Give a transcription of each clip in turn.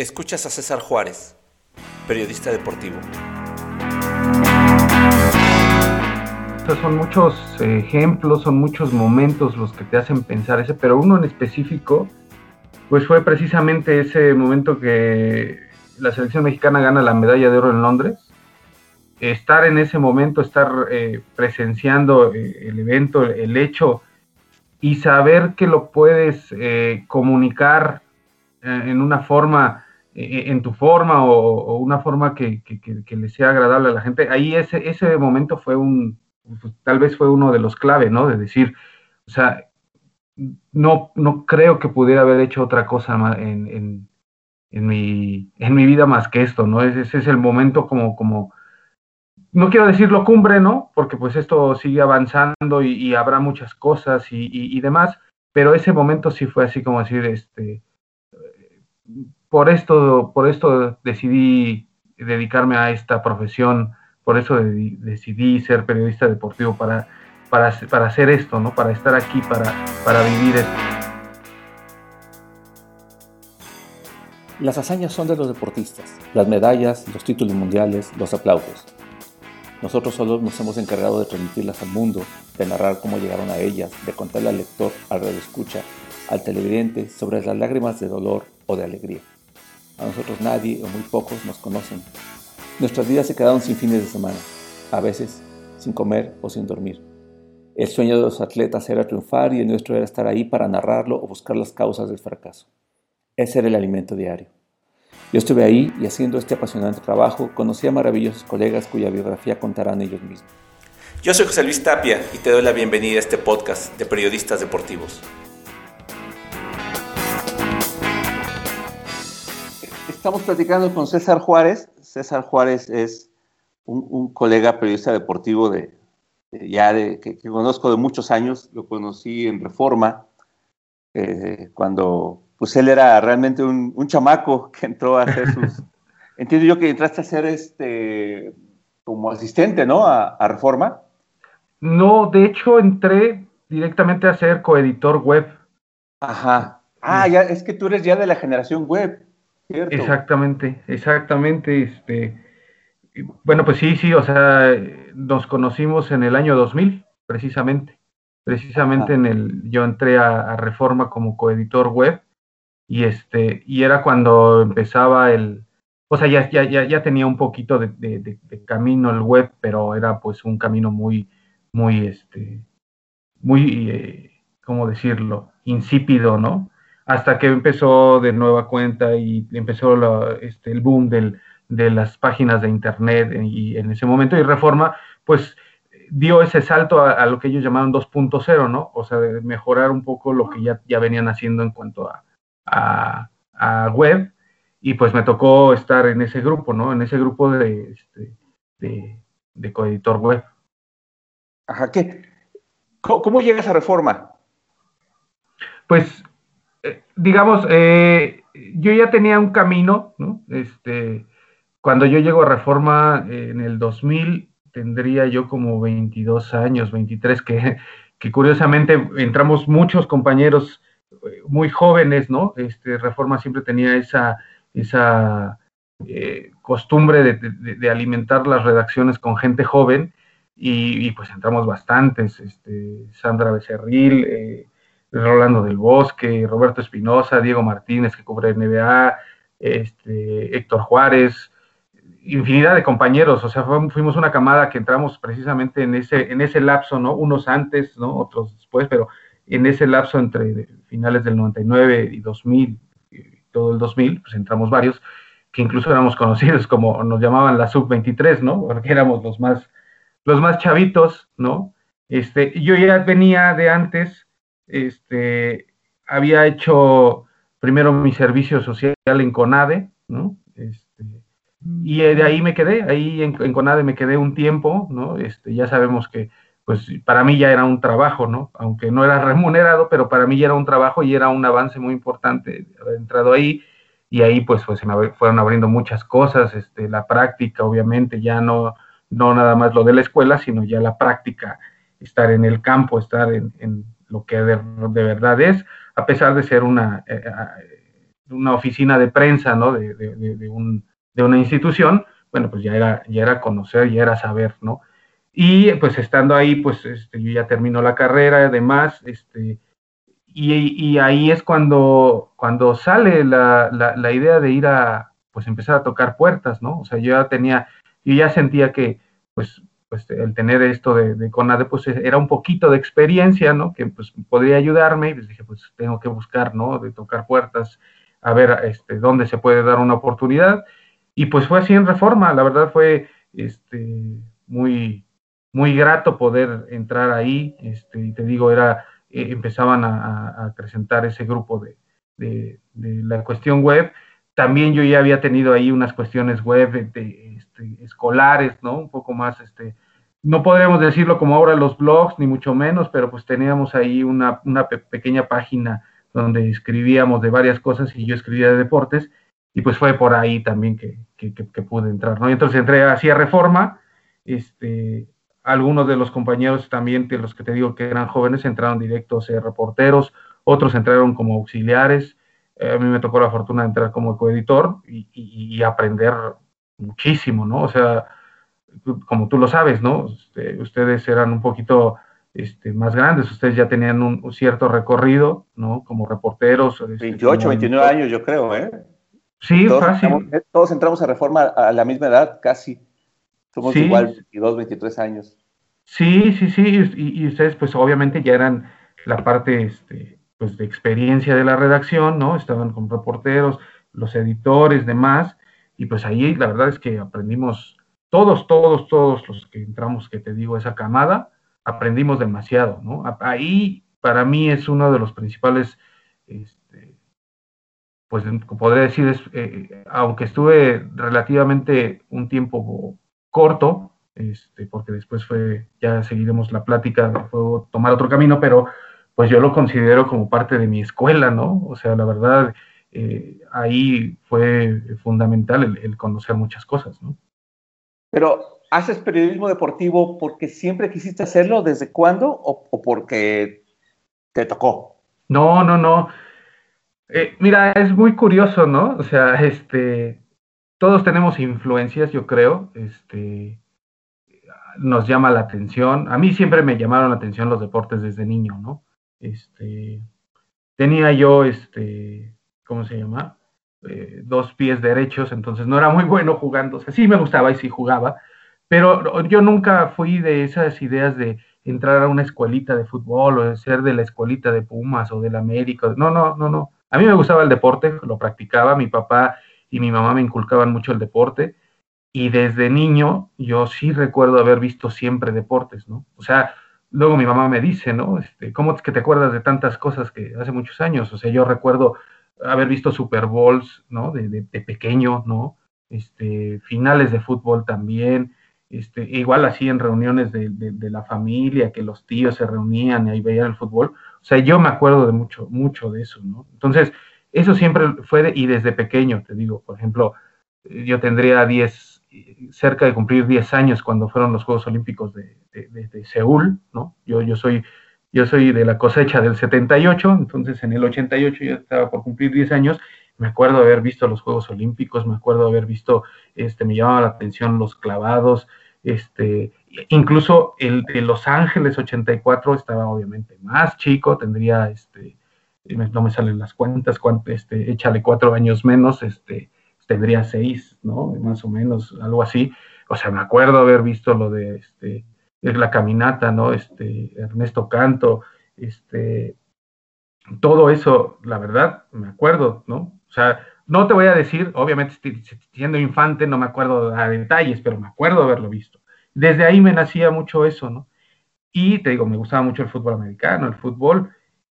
Escuchas a César Juárez, periodista deportivo. Son muchos ejemplos, son muchos momentos los que te hacen pensar ese, pero uno en específico, pues fue precisamente ese momento que la selección mexicana gana la medalla de oro en Londres. Estar en ese momento, estar eh, presenciando eh, el evento, el hecho y saber que lo puedes eh, comunicar en una forma eh, en tu forma o, una forma que, le sea agradable a la gente, ahí ese, ese momento fue un, pues, tal vez fue uno de los clave, ¿no? De decir, o sea, no, no creo que pudiera haber hecho otra cosa en, en, en, mi, en mi vida más que esto, ¿no? Ese, es el momento como, como, no quiero decirlo cumbre, ¿no? Porque pues esto sigue avanzando y, habrá muchas cosas y, y, demás, pero ese momento sí fue así como decir, este, por esto, por esto decidí dedicarme a esta profesión, por eso decidí ser periodista deportivo, para, para, para, hacer esto, ¿no? para estar aquí, para, para vivir esto. Las hazañas son de los deportistas, las medallas, los títulos mundiales, los aplausos. Nosotros solo nos hemos encargado de transmitirlas al mundo, de narrar cómo llegaron a ellas, de contarle al lector, al escucha, al televidente sobre las lágrimas de dolor o de alegría. A nosotros nadie o muy pocos nos conocen. Nuestras vidas se quedaron sin fines de semana, a veces sin comer o sin dormir. El sueño de los atletas era triunfar y el nuestro era estar ahí para narrarlo o buscar las causas del fracaso. Ese era el alimento diario. Yo estuve ahí y haciendo este apasionante trabajo conocí a maravillosos colegas cuya biografía contarán ellos mismos. Yo soy José Luis Tapia y te doy la bienvenida a este podcast de periodistas deportivos. Estamos platicando con César Juárez. César Juárez es un, colega periodista deportivo de, ya de, que, conozco de muchos años. Lo conocí en Reforma, eh, cuando pues él era realmente un, chamaco que entró a hacer sus... Entiendo yo que entraste a ser este como asistente, ¿no? A, a, Reforma. No, de hecho entré directamente a ser coeditor web. Ajá. Ah, ya, es que tú eres ya de la generación web. Exactamente, exactamente. Este, bueno, pues sí, sí, o sea, nos conocimos en el año 2000, precisamente. Precisamente en el, yo entré a, Reforma como coeditor web y este, y era cuando empezaba el, o sea, ya, ya, ya, tenía un poquito de, camino el web, pero era pues un camino muy, muy, este, muy, eh, ¿cómo decirlo? Insípido, ¿no? Hasta que empezó de nueva cuenta y empezó este, el boom de las páginas de internet y en ese momento y Reforma pues dio ese salto a, lo que ellos llamaban 2.0, ¿no? O sea, de mejorar un poco lo que ya, ya venían haciendo en cuanto a, a, web y pues me tocó estar en ese grupo, ¿no? En ese grupo de, este, de, coeditor web. Ajá, ¿qué? ¿Cómo llegas a Reforma? Pues eh, digamos, eh, yo ya tenía un camino, ¿no? Este, cuando yo llego a Reforma eh, en el 2000, tendría yo como 22 años, 23, que, que curiosamente entramos muchos compañeros muy jóvenes, ¿no? Este, Reforma siempre tenía esa, esa costumbre de, alimentar las redacciones con gente joven y, pues entramos bastantes, este, Sandra Becerril, Rolando del Bosque, Roberto Espinosa, Diego Martínez, que cubre NBA, este, Héctor Juárez, infinidad de compañeros, o sea, fuimos una camada que entramos precisamente en ese, en ese lapso, ¿no? Unos antes, ¿no? Otros después, pero en ese lapso entre finales del 99 y 2000, y todo el 2000, pues entramos varios, que incluso éramos conocidos como nos llamaban la sub-23, ¿no? Porque éramos los más, los más chavitos, ¿no? Este, yo ya venía de antes, este, había hecho primero mi servicio social en CONADE, ¿no? Este, y de ahí me quedé, ahí en, CONADE me quedé un tiempo, ¿no? Este, ya sabemos que, pues, para mí ya era un trabajo, ¿no? Aunque no era remunerado, pero para mí ya era un trabajo y era un avance muy importante haber entrado ahí. Y ahí, pues, pues se me fueron abriendo muchas cosas, este, la práctica, obviamente, ya no, no nada más lo de la escuela, sino ya la práctica, estar en el campo, estar en lo que de, verdad es, a pesar de ser una, eh, eh, una oficina de prensa, ¿no? De, de, un, de, una institución, bueno, pues ya era, ya era conocer, ya era saber, ¿no? Y pues estando ahí, pues este, yo ya termino la carrera, además, este, y, y, ahí es cuando, cuando sale la, la, la, idea de ir a, pues empezar a tocar puertas, ¿no? O sea, yo ya tenía, yo ya sentía que, pues, pues el tener esto de, de CONADE, pues era un poquito de experiencia, ¿no? Que pues podría ayudarme y pues dije, pues tengo que buscar, ¿no? De tocar puertas, a ver este, dónde se puede dar una oportunidad. Y pues fue así en reforma, la verdad fue este, muy, muy grato poder entrar ahí, este, y te digo, era, eh, empezaban a, a, presentar ese grupo de, de, de, la cuestión web. También yo ya había tenido ahí unas cuestiones web de, este, escolares, ¿no? Un poco más, este, no podríamos decirlo como ahora los blogs, ni mucho menos, pero pues teníamos ahí una, una pequeña página donde escribíamos de varias cosas y yo escribía de deportes, y pues fue por ahí también que, que, pude entrar, ¿no? Entonces entré Reforma, este, algunos de los compañeros también, de los que te digo que eran jóvenes, entraron directos a ser reporteros, otros entraron como auxiliares, eh, a mí me tocó la fortuna de entrar como coeditor y aprender muchísimo, ¿no? O sea, como tú lo sabes, ¿no? Este, ustedes eran un poquito este, más grandes, ustedes ya tenían un, cierto recorrido, ¿no? Como reporteros. 28, este, 29 años, yo creo, ¿eh? Sí, todos fácil. Entramos, eh, todos entramos a reforma a la misma edad, casi. Somos Sí. igual, 22, 23 años. Sí, sí, sí, y, y ustedes pues obviamente ya eran la parte este, pues, de experiencia de la redacción, ¿no? Estaban con reporteros, los editores, demás, y pues ahí la verdad es que aprendimos, todos, todos, todos los que entramos, que te digo, esa camada, aprendimos demasiado, ¿no? Ahí para mí es uno de los principales, este, pues podría decir, es, eh, aunque estuve relativamente un tiempo corto, este, porque después fue, ya seguiremos la plática, fue tomar otro camino, pero pues yo lo considero como parte de mi escuela, ¿no? O sea, la verdad, eh, ahí fue fundamental el, el conocer muchas cosas, ¿no? Pero, ¿haces periodismo deportivo porque siempre quisiste hacerlo? ¿Desde cuándo? ¿O, o porque te tocó? No, no, no. Eh, mira, es muy curioso, ¿no? O sea, este, todos tenemos influencias, yo creo, este, nos llama la atención. A mí siempre me llamaron la atención los deportes desde niño, ¿no? Este, tenía yo, este, ¿cómo se llama? Eh, dos pies derechos, entonces no era muy bueno jugando. O sea, sí me gustaba y sí jugaba, pero yo nunca fui de esas ideas de entrar a una escuelita de fútbol o de ser de la escuelita de Pumas o del América. No, no, no, no. A mí me gustaba el deporte, lo practicaba, mi papá y mi mamá me inculcaban mucho el deporte y desde niño yo sí recuerdo haber visto siempre deportes, ¿no? O sea, luego mi mamá me dice, ¿no? Este, ¿Cómo es que te acuerdas de tantas cosas que hace muchos años? O sea, yo recuerdo haber visto Super Bowls, ¿no? De, de, de pequeño, ¿no? Este, finales de fútbol también, este, igual así en reuniones de, de, la familia, que los tíos se reunían y ahí veían el fútbol. O sea, yo me acuerdo de mucho, mucho de eso, ¿no? Entonces, eso siempre fue, y desde pequeño, te digo, por ejemplo, yo tendría 10, cerca de cumplir 10 años cuando fueron los Juegos Olímpicos de, de Seúl, ¿no? Yo, yo soy yo soy de la cosecha del 78, entonces en el 88 yo estaba por cumplir 10 años, me acuerdo haber visto los Juegos Olímpicos, me acuerdo haber visto, este, me llamaba la atención los clavados, este, incluso el de Los Ángeles 84 estaba obviamente más chico, tendría, este, no me salen las cuentas, cuánto, este, échale cuatro años menos, este, tendría seis, ¿no? Más o menos, algo así. O sea, me acuerdo haber visto lo de, este, la caminata, ¿no? Este, Ernesto Canto, este, todo eso, la verdad, me acuerdo, ¿no? O sea, no te voy a decir, obviamente siendo infante no me acuerdo a detalles, pero me acuerdo haberlo visto. Desde ahí me nacía mucho eso, ¿no? Y te digo, me gustaba mucho el fútbol americano, el fútbol,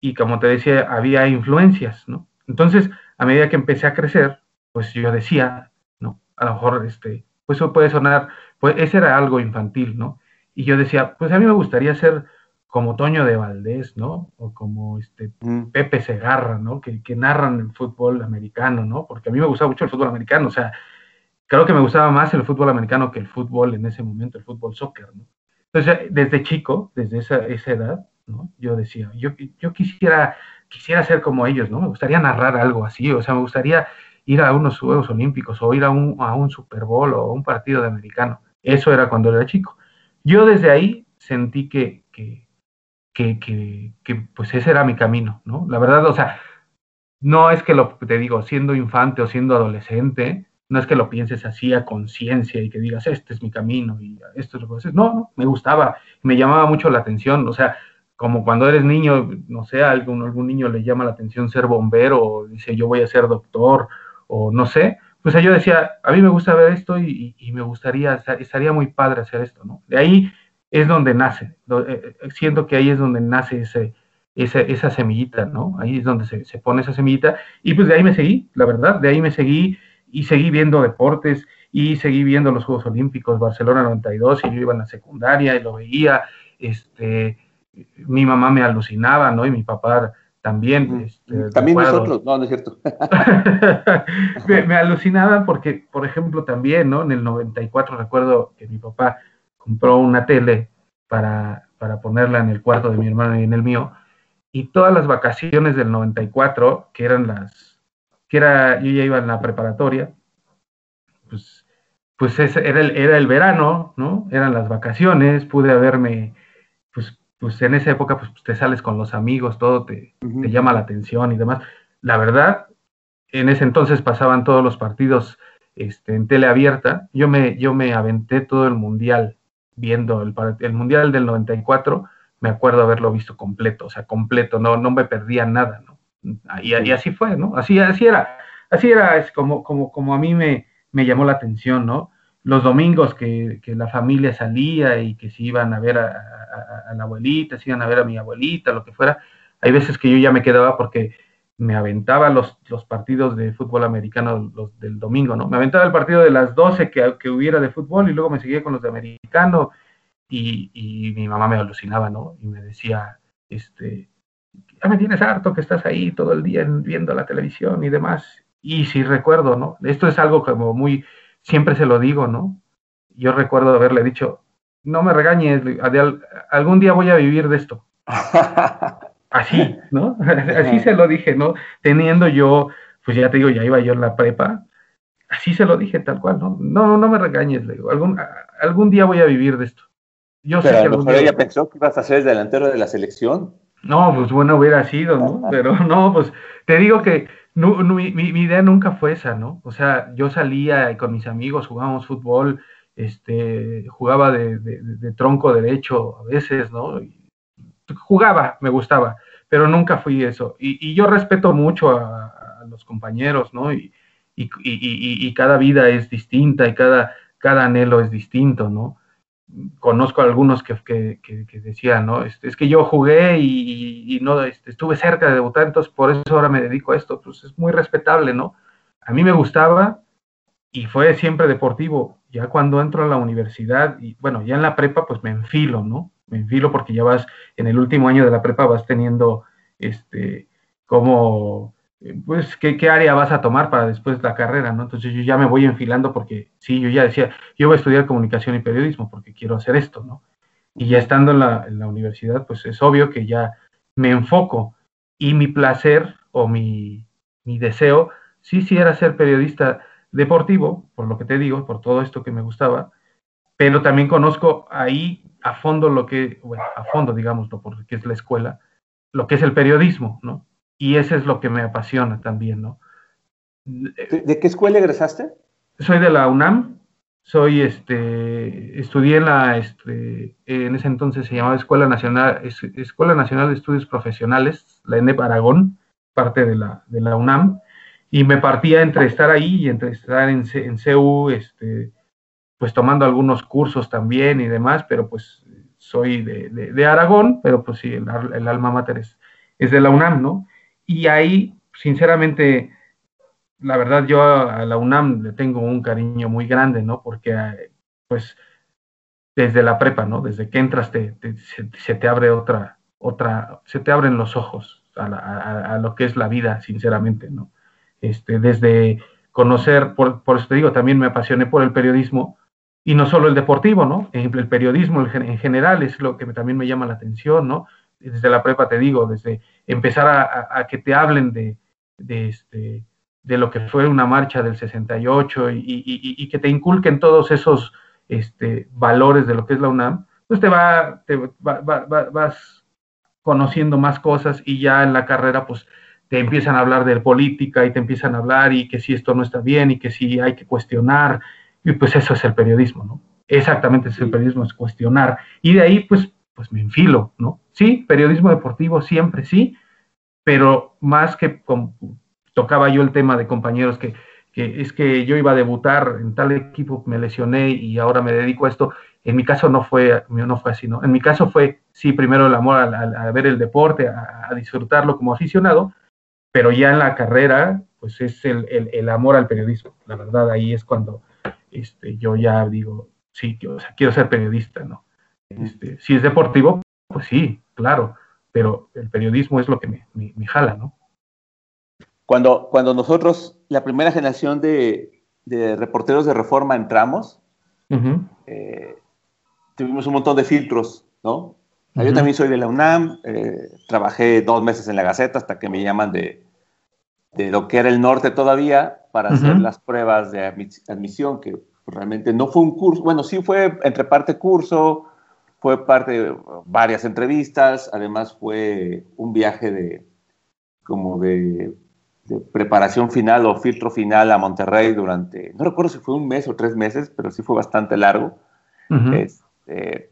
y como te decía, había influencias, ¿no? Entonces, a medida que empecé a crecer, pues yo decía, ¿no? A lo mejor, este, pues eso puede sonar, pues ese era algo infantil, ¿no? Y yo decía, pues a mí me gustaría ser como Toño de Valdés, ¿no? O como este Mm. Pepe Segarra, ¿no? Que, que, narran el fútbol americano, ¿no? Porque a mí me gustaba mucho el fútbol americano, o sea, creo que me gustaba más el fútbol americano que el fútbol en ese momento, el fútbol soccer, ¿no? Entonces, desde chico, desde esa, esa edad, ¿no? Yo decía, yo, yo quisiera, quisiera ser como ellos, ¿no? Me gustaría narrar algo así, o sea, me gustaría ir a unos Juegos Olímpicos o ir a un, a un Super Bowl o a un partido de americano. Eso era cuando era chico. Yo desde ahí sentí que, que, que, que, pues ese era mi camino, ¿no? La verdad, o sea, no es que lo te digo, siendo infante o siendo adolescente, no es que lo pienses así a conciencia y que digas, este es mi camino y esto es lo que haces. No, no, me gustaba, me llamaba mucho la atención, o sea, como cuando eres niño, no sé, algún, algún niño le llama la atención ser bombero, o dice yo voy a ser doctor, o no sé, pues yo decía, a mí me gusta ver esto y, me gustaría, estaría muy padre hacer esto, ¿no? De ahí es donde nace, eh, eh, siento que ahí es donde nace ese, esa, semillita, ¿no? Ahí es donde se, se, pone esa semillita y pues de ahí me seguí, la verdad, de ahí me seguí y seguí viendo deportes y seguí viendo los Juegos Olímpicos, Barcelona 92 y yo iba en la secundaria y lo veía, este, mi mamá me alucinaba, ¿no? Y mi papá también. Este, también nosotros, no, no es cierto. me, alucinaban porque, por ejemplo, también, ¿no? En el 94 recuerdo que mi papá compró una tele para, para ponerla en el cuarto de mi hermano y en el mío, y todas las vacaciones del 94, que eran las, que era, yo ya iba en la preparatoria, pues, pues ese era, el, era el verano, ¿no? Eran las vacaciones, pude haberme, pues en esa época pues te sales con los amigos, todo te, llama la atención y demás. La verdad, en ese entonces pasaban todos los partidos este, en tele abierta. Yo me, yo me aventé todo el mundial viendo el, el mundial del 94, me acuerdo haberlo visto completo, o sea, completo, no, no me perdía nada, ¿no? Y, y así fue, ¿no? Así, así era, así era, es como, como, como a mí me, me llamó la atención, ¿no? Los domingos que, la familia salía y que se iban a ver a, la abuelita, se iban a ver a mi abuelita, lo que fuera, hay veces que yo ya me quedaba porque me aventaba los, los partidos de fútbol americano los del domingo, ¿no? Me aventaba el partido de las 12 que, que hubiera de fútbol y luego me seguía con los de americano y, y mi mamá me alucinaba, ¿no? Y me decía, este, ya me tienes harto que estás ahí todo el día viendo la televisión y demás. Y sí recuerdo, ¿no? Esto es algo como muy, siempre se lo digo, ¿no? Yo recuerdo haberle dicho, no me regañes, algún día voy a vivir de esto. Así, ¿no? Así se lo dije, ¿no? Teniendo yo, pues ya te digo, ya iba yo en la prepa, así se lo dije tal cual, ¿no? No, no me regañes, le digo, algún, algún día voy a vivir de esto. Yo Pero sé a lo mejor ella pensó que ibas a ser delantero de la selección. No, pues bueno, hubiera sido, ¿no? Pero no, pues te digo que no, mi, mi, idea nunca fue esa, ¿no? O sea, yo salía con mis amigos, jugábamos fútbol, este, jugaba de, de, tronco derecho a veces, ¿no? jugaba, me gustaba, pero nunca fui eso. Y, y yo respeto mucho a, a, los compañeros, ¿no? Y, y, y, cada vida es distinta y cada, cada anhelo es distinto, ¿no? Conozco a algunos que, que, decían, ¿no? Este, es que yo jugué y, no este, estuve cerca de debutar, entonces por eso ahora me dedico a esto. Pues es muy respetable, ¿no? A mí me gustaba y fue siempre deportivo. Ya cuando entro a la universidad y bueno, ya en la prepa, pues me enfilo, ¿no? Me enfilo porque ya vas, en el último año de la prepa vas teniendo, este, como pues, ¿qué, ¿qué, área vas a tomar para después la carrera, ¿no? Entonces yo ya me voy enfilando porque, sí, yo ya decía, yo voy a estudiar comunicación y periodismo porque quiero hacer esto, ¿no? Y ya estando en la, en la universidad, pues es obvio que ya me enfoco y mi placer o mi, mi deseo, sí, sí era ser periodista deportivo, por lo que te digo, por todo esto que me gustaba, pero también conozco ahí a fondo lo que, bueno, a fondo, digámoslo, porque es la escuela, lo que es el periodismo, ¿no? Y eso es lo que me apasiona también, ¿no? ¿De, qué escuela egresaste? Soy de la UNAM, soy, este, estudié en la, este, en ese entonces se llamaba Escuela Nacional, Escuela Nacional de Estudios Profesionales, la ENEP Aragón, parte de la, de la UNAM, y me partía entre estar ahí y entre estar en, en CEU, este, pues tomando algunos cursos también y demás, pero pues soy de, de, Aragón, pero pues sí, el, el alma mater es, es de la UNAM, ¿no? Y ahí, sinceramente, la verdad yo a la UNAM le tengo un cariño muy grande, ¿no? Porque, pues, desde la prepa, ¿no? Desde que entras te, se, te abre otra, otra, se te abren los ojos a, lo que es la vida, sinceramente, ¿no? Este, desde conocer, por, por, eso te digo, también me apasioné por el periodismo, y no solo el deportivo, ¿no? El periodismo en general es lo que también me llama la atención, ¿no? Desde la prepa te digo, desde empezar a, que te hablen de, de, este, de lo que fue una marcha del 68 y, y, y que te inculquen todos esos este, valores de lo que es la UNAM, pues te va, te vas conociendo más cosas y ya en la carrera pues te empiezan a hablar de política y te empiezan a hablar y que si esto no está bien y que si hay que cuestionar y pues eso es el periodismo, ¿no? Exactamente es el periodismo, es cuestionar y de ahí pues pues me enfilo, ¿no? Sí, periodismo deportivo siempre sí, pero más que tocaba yo el tema de compañeros que, es que yo iba a debutar en tal equipo, me lesioné y ahora me dedico a esto. En mi caso no fue, no fue así, ¿no? En mi caso fue, sí, primero el amor a, ver el deporte, a, disfrutarlo como aficionado, pero ya en la carrera, pues es el, el, amor al periodismo. La verdad, ahí es cuando este, yo ya digo, sí, o sea, quiero ser periodista, ¿no? Este, si es deportivo, pues sí, claro, pero el periodismo es lo que me, me, jala, ¿no? Cuando, cuando nosotros, la primera generación de, de reporteros de reforma entramos, eh, tuvimos un montón de filtros, ¿no? Yo también soy de la UNAM, eh, trabajé dos meses en la Gaceta hasta que me llaman de, de lo que era el norte todavía para hacer las pruebas de admisión, que realmente no fue un curso, bueno, sí fue entre parte curso, fue parte de varias entrevistas, además fue un viaje de como de, preparación final o filtro final a Monterrey durante, no recuerdo si fue un mes o tres meses, pero sí fue bastante largo. este,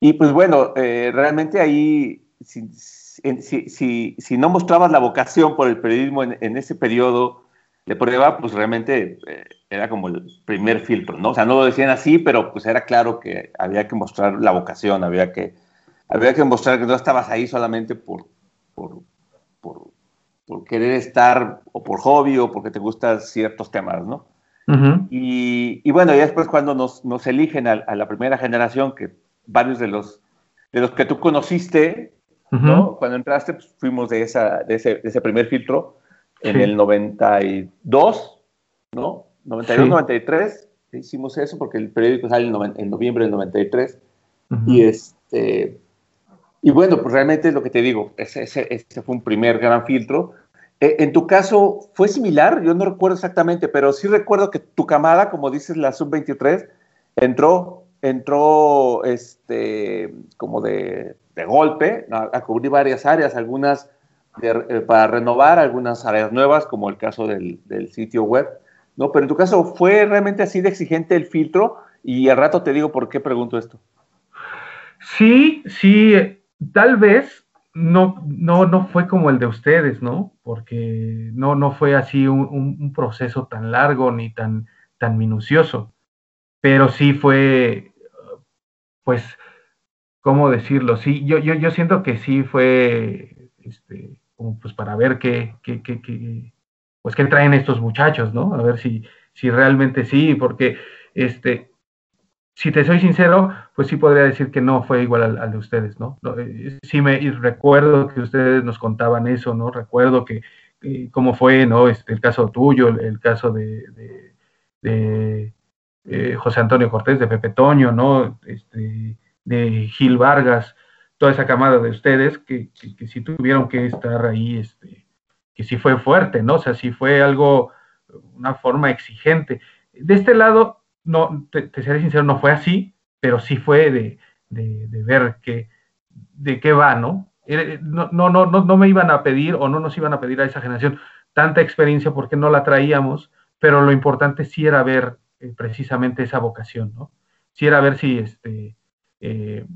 y pues bueno, eh, realmente ahí, si, si, si, no mostrabas la vocación por el periodismo en, ese periodo de prueba, pues realmente eh, era como el primer filtro, ¿no? O sea, no lo decían así, pero pues era claro que había que mostrar la vocación, había que, había que mostrar que no estabas ahí solamente por, por, por, querer estar o por hobby o porque te gustan ciertos temas, ¿no? y, y, bueno, ya después cuando nos, nos eligen a, a, la primera generación, que varios de los, de los que tú conociste, ¿no? Cuando entraste, pues, fuimos de, esa, de, ese, de ese primer filtro en el 92, ¿no? 92, 93, hicimos eso porque el periódico sale en, noviembre del 93. Y este. Y bueno, pues realmente es lo que te digo, ese, ese, fue un primer gran filtro. E, en tu caso, ¿fue similar? Yo no recuerdo exactamente, pero sí recuerdo que tu camada, como dices, la sub-23, entró entró este, como de, golpe a, cubrir varias áreas, algunas eh, para renovar, algunas áreas nuevas, como el caso del, sitio web. ¿no? Pero en tu caso, ¿fue realmente así de exigente el filtro? Y al rato te digo por qué pregunto esto. Sí, sí, tal vez no, no, no fue como el de ustedes, ¿no? Porque no, no fue así un, un proceso tan largo ni tan, tan minucioso pero sí fue, pues, ¿cómo decirlo? Sí, yo, yo, yo siento que sí fue, este, como pues para ver qué, qué, qué, qué, pues qué traen estos muchachos, ¿no? A ver si, si realmente sí, porque, este, si te soy sincero, pues sí podría decir que no fue igual al, de ustedes, ¿no? Eh, sí me recuerdo que ustedes nos contaban eso, ¿no? Recuerdo que, cómo fue, ¿no? Este, el caso tuyo, el, caso de, de eh, José Antonio Cortés, de Pepe Toño, ¿no? Este, de Gil Vargas, toda esa camada de ustedes que, que, sí tuvieron que estar ahí, este, que sí fue fuerte, ¿no? O sea, sí fue algo, una forma exigente. De este lado, no, te, seré sincero, no fue así, pero sí fue de, de, ver que, de qué va, ¿no? No, no, no, no me iban a pedir o no nos iban a pedir a esa generación tanta experiencia porque no la traíamos, pero lo importante sí era ver eh, precisamente esa vocación, ¿no? Si era ver si, este, eh,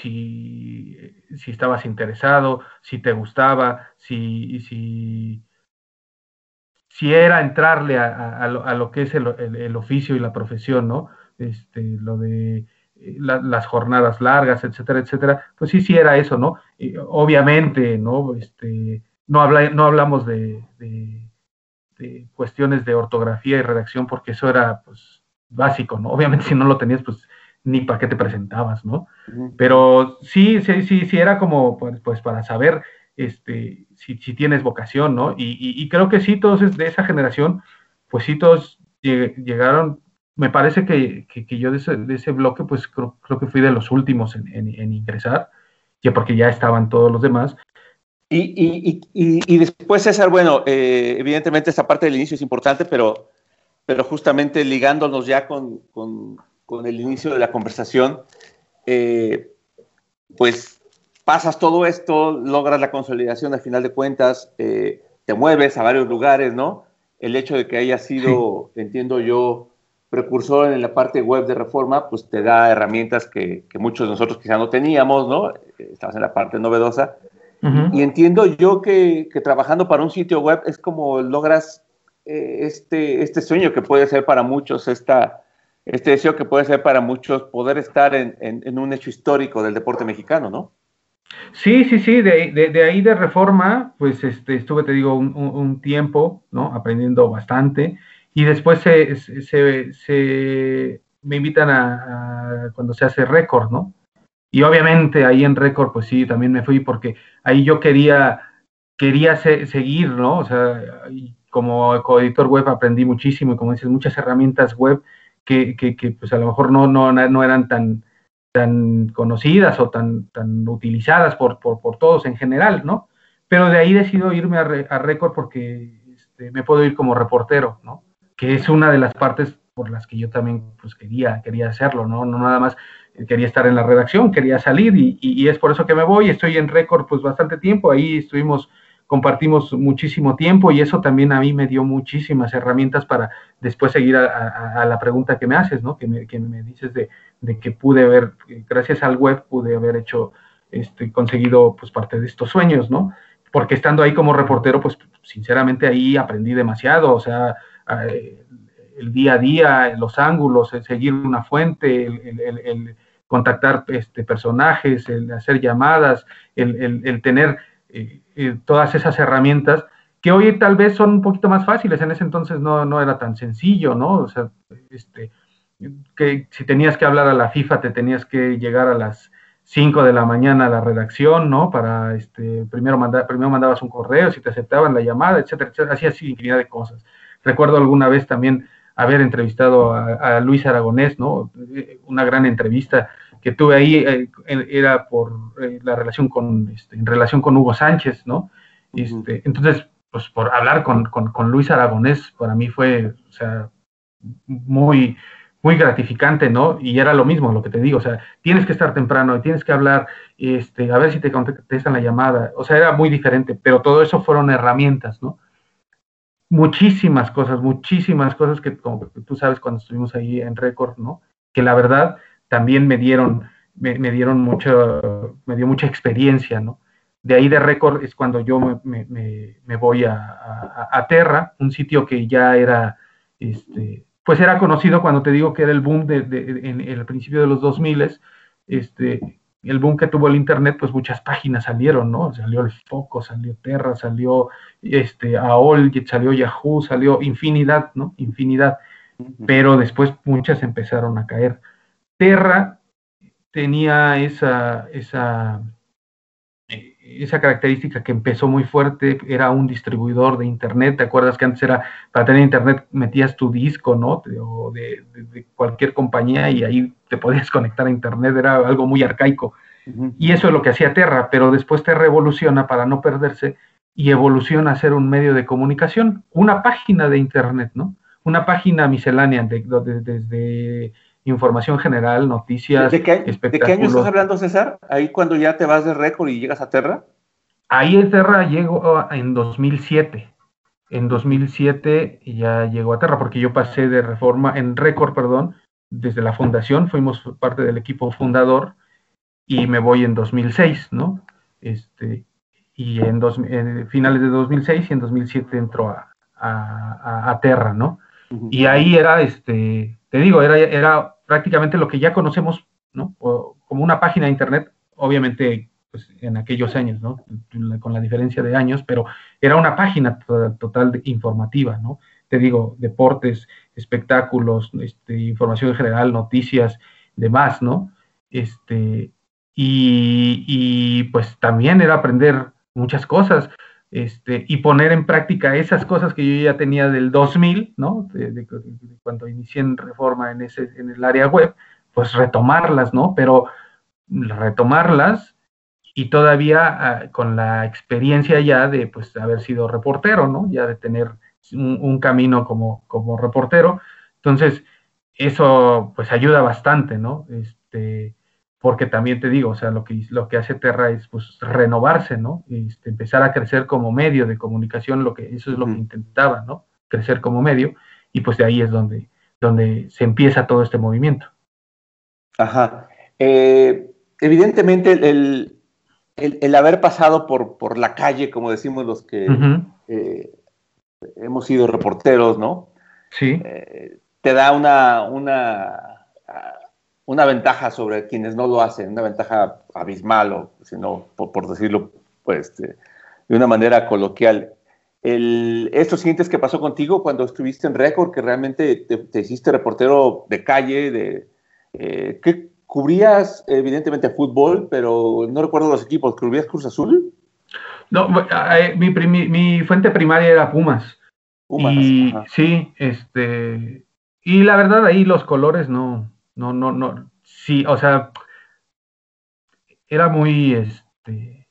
si, si, estabas interesado, si te gustaba, si, si, si era entrarle a, a, lo, que es el, el, oficio y la profesión, ¿no? Este, lo de eh, las jornadas largas, etcétera, etcétera, pues sí, sí era eso, ¿no? obviamente, ¿no? Este, no, habla, no hablamos de este, cuestiones de ortografía y redacción, porque eso era pues básico, ¿no? Obviamente si no lo tenías, pues ni para qué te presentabas, ¿no? Pero sí, sí, sí, sí, era como pues, pues para saber este, si, si, tienes vocación, ¿no? Y, creo que sí, todos de esa generación, pues sí, todos llegaron, me parece que, que, yo de ese, de ese, bloque, pues creo, creo, que fui de los últimos en, en, ingresar, ya porque ya estaban todos los demás. Y, después, César, bueno, eh, evidentemente esta parte del inicio es importante, pero, pero justamente ligándonos ya con, el inicio de la conversación, eh, pues pasas todo esto, logras la consolidación al final de cuentas, eh, te mueves a varios lugares, ¿no? El hecho de que haya sido, entiendo yo, precursor en la parte web de reforma, pues te da herramientas que, que muchos de nosotros quizá no teníamos, ¿no? Estabas en la parte novedosa y entiendo yo que, trabajando para un sitio web es como logras eh, este, este sueño que puede ser para muchos, esta, este deseo que puede ser para muchos poder estar en, un hecho histórico del deporte mexicano, ¿no? Sí, sí, sí, de, ahí de reforma, pues este, estuve, te digo, un, tiempo, ¿no? Aprendiendo bastante. Y después se, se, me invitan a, cuando se hace récord, ¿no? Y obviamente ahí en récord, pues sí, también me fui porque ahí yo quería, quería seguir, ¿no? O sea, como coeditor web aprendí muchísimo y como dices, muchas herramientas web que, pues a lo mejor no, no, no eran tan, tan conocidas o tan, tan utilizadas por, por, por todos en general, ¿no? Pero de ahí decido irme a, a récord porque este, me puedo ir como reportero, ¿no? Que es una de las partes por las que yo también pues quería, quería hacerlo, ¿no? No nada más quería estar en la redacción, quería salir y, es por eso que me voy. Estoy en récord pues bastante tiempo, ahí estuvimos, compartimos muchísimo tiempo y eso también a mí me dio muchísimas herramientas para después seguir a, la pregunta que me haces, ¿no? Que me, que me dices de, que pude haber, gracias al web, pude haber hecho, este, conseguido pues parte de estos sueños, ¿no? Porque estando ahí como reportero, pues sinceramente ahí aprendí demasiado, o sea, el día a día, los ángulos, el seguir una fuente, el contactar este, personajes, el hacer llamadas, el, tener eh, eh, todas esas herramientas que hoy tal vez son un poquito más fáciles, en ese entonces no, no era tan sencillo, ¿no? O sea, este, que si tenías que hablar a la FIFA, te tenías que llegar a las 5 de la mañana a la redacción, ¿no? Para, este, primero, mandar, primero mandabas un correo, si te aceptaban la llamada, etcétera, etcétera, así, infinidad de cosas. Recuerdo alguna vez también haber entrevistado a, Luis Aragonés, ¿no? Una gran entrevista que tuve ahí eh, era por eh, la relación con, este, en relación con Hugo Sánchez, ¿no? Este, entonces, pues por hablar con, con, Luis Aragonés para mí fue, o sea, muy, muy gratificante, ¿no? Y era lo mismo, lo que te digo, o sea, tienes que estar temprano y tienes que hablar, este, a ver si te contestan la llamada, o sea, era muy diferente, pero todo eso fueron herramientas, ¿no? muchísimas cosas, muchísimas cosas que como tú sabes cuando estuvimos ahí en récord, ¿no? Que la verdad también me dieron, me, dieron mucho, me dio mucha experiencia, ¿no? De ahí de récord es cuando yo me, me, voy a, a, Terra, un sitio que ya era, este, pues era conocido cuando te digo que era el boom de, en, el principio de los 2000, este, el boom que tuvo el Internet, pues muchas páginas salieron, ¿no? Salió el Foco, salió Terra, salió este, AOL, salió Yahoo, salió infinidad, ¿no? Infinidad. Pero después muchas empezaron a caer. Terra tenía esa, esa, esa característica que empezó muy fuerte, era un distribuidor de Internet, ¿te acuerdas que antes era, para tener Internet metías tu disco, ¿no? o de, cualquier compañía y ahí te podías conectar a Internet, era algo muy arcaico. Y eso es lo que hacía Terra, pero después Terra evoluciona para no perderse y evoluciona a ser un medio de comunicación, una página de Internet, ¿no? Una página miscelánea desde información general, noticias, ¿De qué, ¿De qué año estás hablando, César? Ahí cuando ya te vas de récord y llegas a Terra. Ahí en Terra llegó en 2007. En 2007 ya llegó a Terra, porque yo pasé de reforma, en récord, perdón, desde la fundación, fuimos parte del equipo fundador y me voy en 2006, ¿no? Este, y en, dos, finales de 2006 y en 2007 entró a, a, Terra, ¿no? Y ahí era, este, te digo, era, era prácticamente lo que ya conocemos, ¿no? como una página de Internet, obviamente pues, en aquellos años, ¿no? Con la diferencia de años, pero era una página total informativa, ¿no? Te digo, deportes, espectáculos, este, información general, noticias, demás, ¿no? Este, y, pues también era aprender muchas cosas este, y poner en práctica esas cosas que yo ya tenía del 2000, ¿no? De, cuando inicié en reforma en, ese, en el área web, pues retomarlas, ¿no? Pero retomarlas y todavía ah, con la experiencia ya de pues haber sido reportero, ¿no? Ya de tener un, camino como, como reportero. Entonces, eso pues ayuda bastante, ¿no? Este, porque también te digo, o sea, lo que, lo que hace Terra es pues renovarse, ¿no? Este, empezar a crecer como medio de comunicación, lo que, eso es lo que intentaba, ¿no? Crecer como medio, y pues de ahí es donde, donde se empieza todo este movimiento. Ajá. Eh, evidentemente el, el, haber pasado por, por la calle, como decimos los que eh, hemos sido reporteros, ¿no? Sí. Eh, te da una, una, una ventaja sobre quienes no lo hacen, una ventaja abismal, o sino, por, decirlo pues, de, una manera coloquial. El, ¿Esto sientes que pasó contigo cuando estuviste en Récord, que realmente te, hiciste reportero de calle, de, eh, ¿qué, cubrías evidentemente fútbol, pero no recuerdo los equipos. ¿Cubrías Cruz Azul? No, eh, mi, mi, fuente primaria era Pumas. Pumas. Y sí, este, y la verdad ahí los colores no, no, no, no, sí, o sea, era muy, este,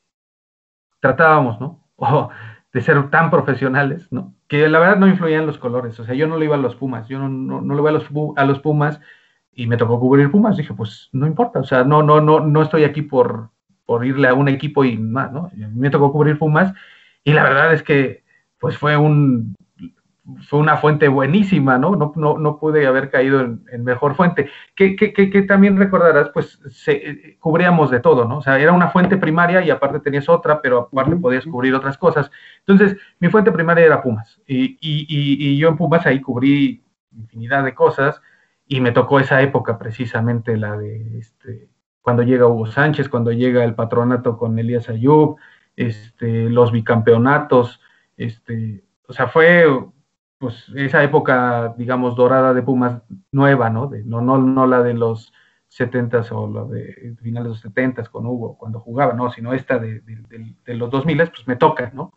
tratábamos, ¿no? de ser tan profesionales, ¿no? Que la verdad no influían los colores, o sea, yo no le iba a los Pumas, yo no, no, no le iba a los, a los Pumas y me tocó cubrir Pumas, dije, pues no importa, o sea, no, no, no, no estoy aquí por, por irle a un equipo y más, ¿no? Me tocó cubrir Pumas y la verdad es que pues fue un fue una fuente buenísima, ¿no? No, no, no pude haber caído en, mejor fuente. Que, que, que, también recordarás, pues se, cubríamos de todo, ¿no? O sea, era una fuente primaria y aparte tenías otra, pero aparte podías cubrir otras cosas. Entonces, mi fuente primaria era Pumas. Y, y, y, y yo en Pumas ahí cubrí infinidad de cosas y me tocó esa época precisamente, la de este, cuando llega Hugo Sánchez, cuando llega el patronato con Elías Ayub, este, los bicampeonatos, este, o sea, fue pues esa época, digamos, dorada de Pumas nueva, ¿no? De, no, no, no la de los 70 o la de finales de los 70 con Hugo, cuando jugaba, no, sino esta de, de, los 2000, pues me toca, ¿no?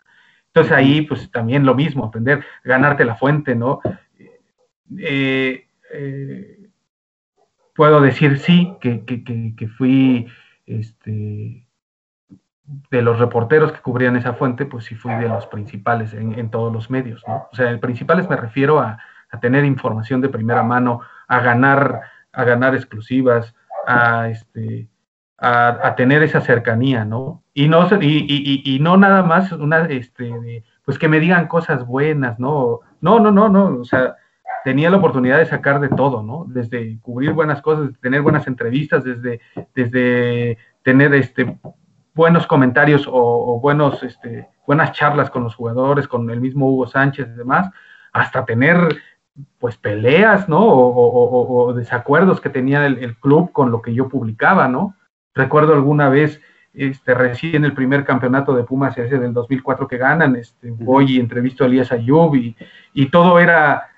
Entonces ahí, pues también lo mismo, aprender, ganarte la fuente, ¿no? Eh, eh, puedo decir sí, que, que, fui este, de los reporteros que cubrían esa fuente, pues sí fui de los principales en, todos los medios, ¿no? O sea, el principales me refiero a, tener información de primera mano, a ganar, a ganar exclusivas, a este a, tener esa cercanía, ¿no? Y no, y, y, no nada más una, este, pues que me digan cosas buenas, ¿no? No, no, no, no, o sea, tenía la oportunidad de sacar de todo, ¿no? Desde cubrir buenas cosas, tener buenas entrevistas, desde, desde tener este, buenos comentarios o, buenos, este, buenas charlas con los jugadores, con el mismo Hugo Sánchez y demás, hasta tener pues peleas, ¿no? O, desacuerdos que tenía el, club con lo que yo publicaba, ¿no? Recuerdo alguna vez, este, recién el primer campeonato de Pumas, ese del 2004 que ganan, este, voy y entrevisto a Elías Ayub y, y todo era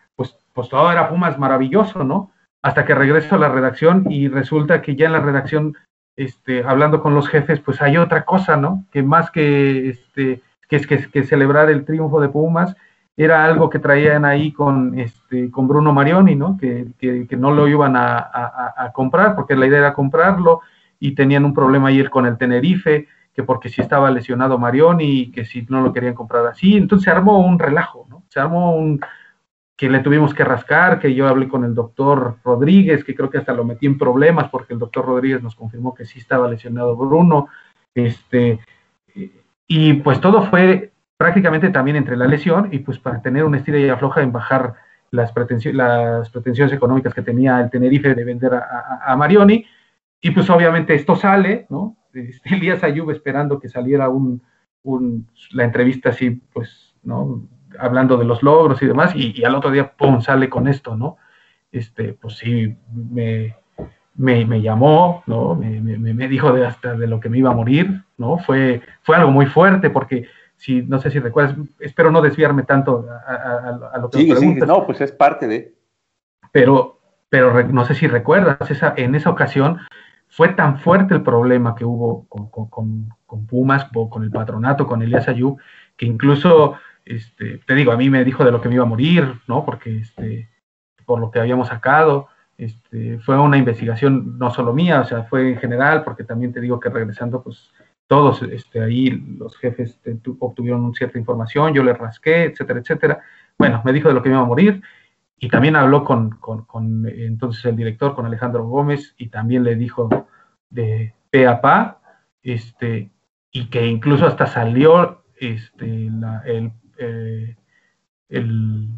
pues todo era Pumas maravilloso, ¿no? Hasta que regreso a la redacción y resulta que ya en la redacción, este, hablando con los jefes, pues hay otra cosa, ¿no? Que más que, este, que, que, que celebrar el triunfo de Pumas, era algo que traían ahí con, este, con Bruno Marioni, ¿no? Que, que, no lo iban a, a, a, comprar, porque la idea era comprarlo, y tenían un problema ayer con el Tenerife, que porque si estaba lesionado Marioni, que si no lo querían comprar así, entonces se armó un relajo, ¿no? Se armó un, que le tuvimos que rascar, que yo hablé con el doctor Rodríguez, que creo que hasta lo metí en problemas porque el doctor Rodríguez nos confirmó que sí estaba lesionado Bruno, este, y pues todo fue prácticamente también entre la lesión y pues para tener una estira y afloja en bajar las, las pretensiones económicas que tenía el Tenerife de vender a, Marioni, y pues obviamente esto sale, ¿no? Este, Elías Ayub esperando que saliera un, la entrevista así, pues, ¿no? Hablando de los logros y demás, y, al otro día, ¡pum!, sale con esto, ¿no? Este, pues sí, me, me, llamó, ¿no? Me, me, dijo de hasta de lo que me iba a morir, ¿no? Fue, fue algo muy fuerte porque, si, no sé si recuerdas, espero no desviarme tanto a, lo que sí, Sí, no, pues es parte de... Pero, pero no sé si recuerdas, esa, en esa ocasión fue tan fuerte el problema que hubo con, con, con Pumas, con el patronato, con Elías Ayub, que incluso este, te digo, a mí me dijo de lo que me iba a morir, ¿no? Porque, este, por lo que habíamos sacado, este, fue una investigación no solo mía, o sea, fue en general, porque también te digo que regresando, pues, todos este, ahí los jefes este, obtuvieron cierta información, yo le rasqué, etcétera, etcétera. Bueno, me dijo de lo que me iba a morir y también habló con, con, con entonces el director, con Alejandro Gómez, y también le dijo de pe a pa, este, y que incluso hasta salió este, la, el, eh, el,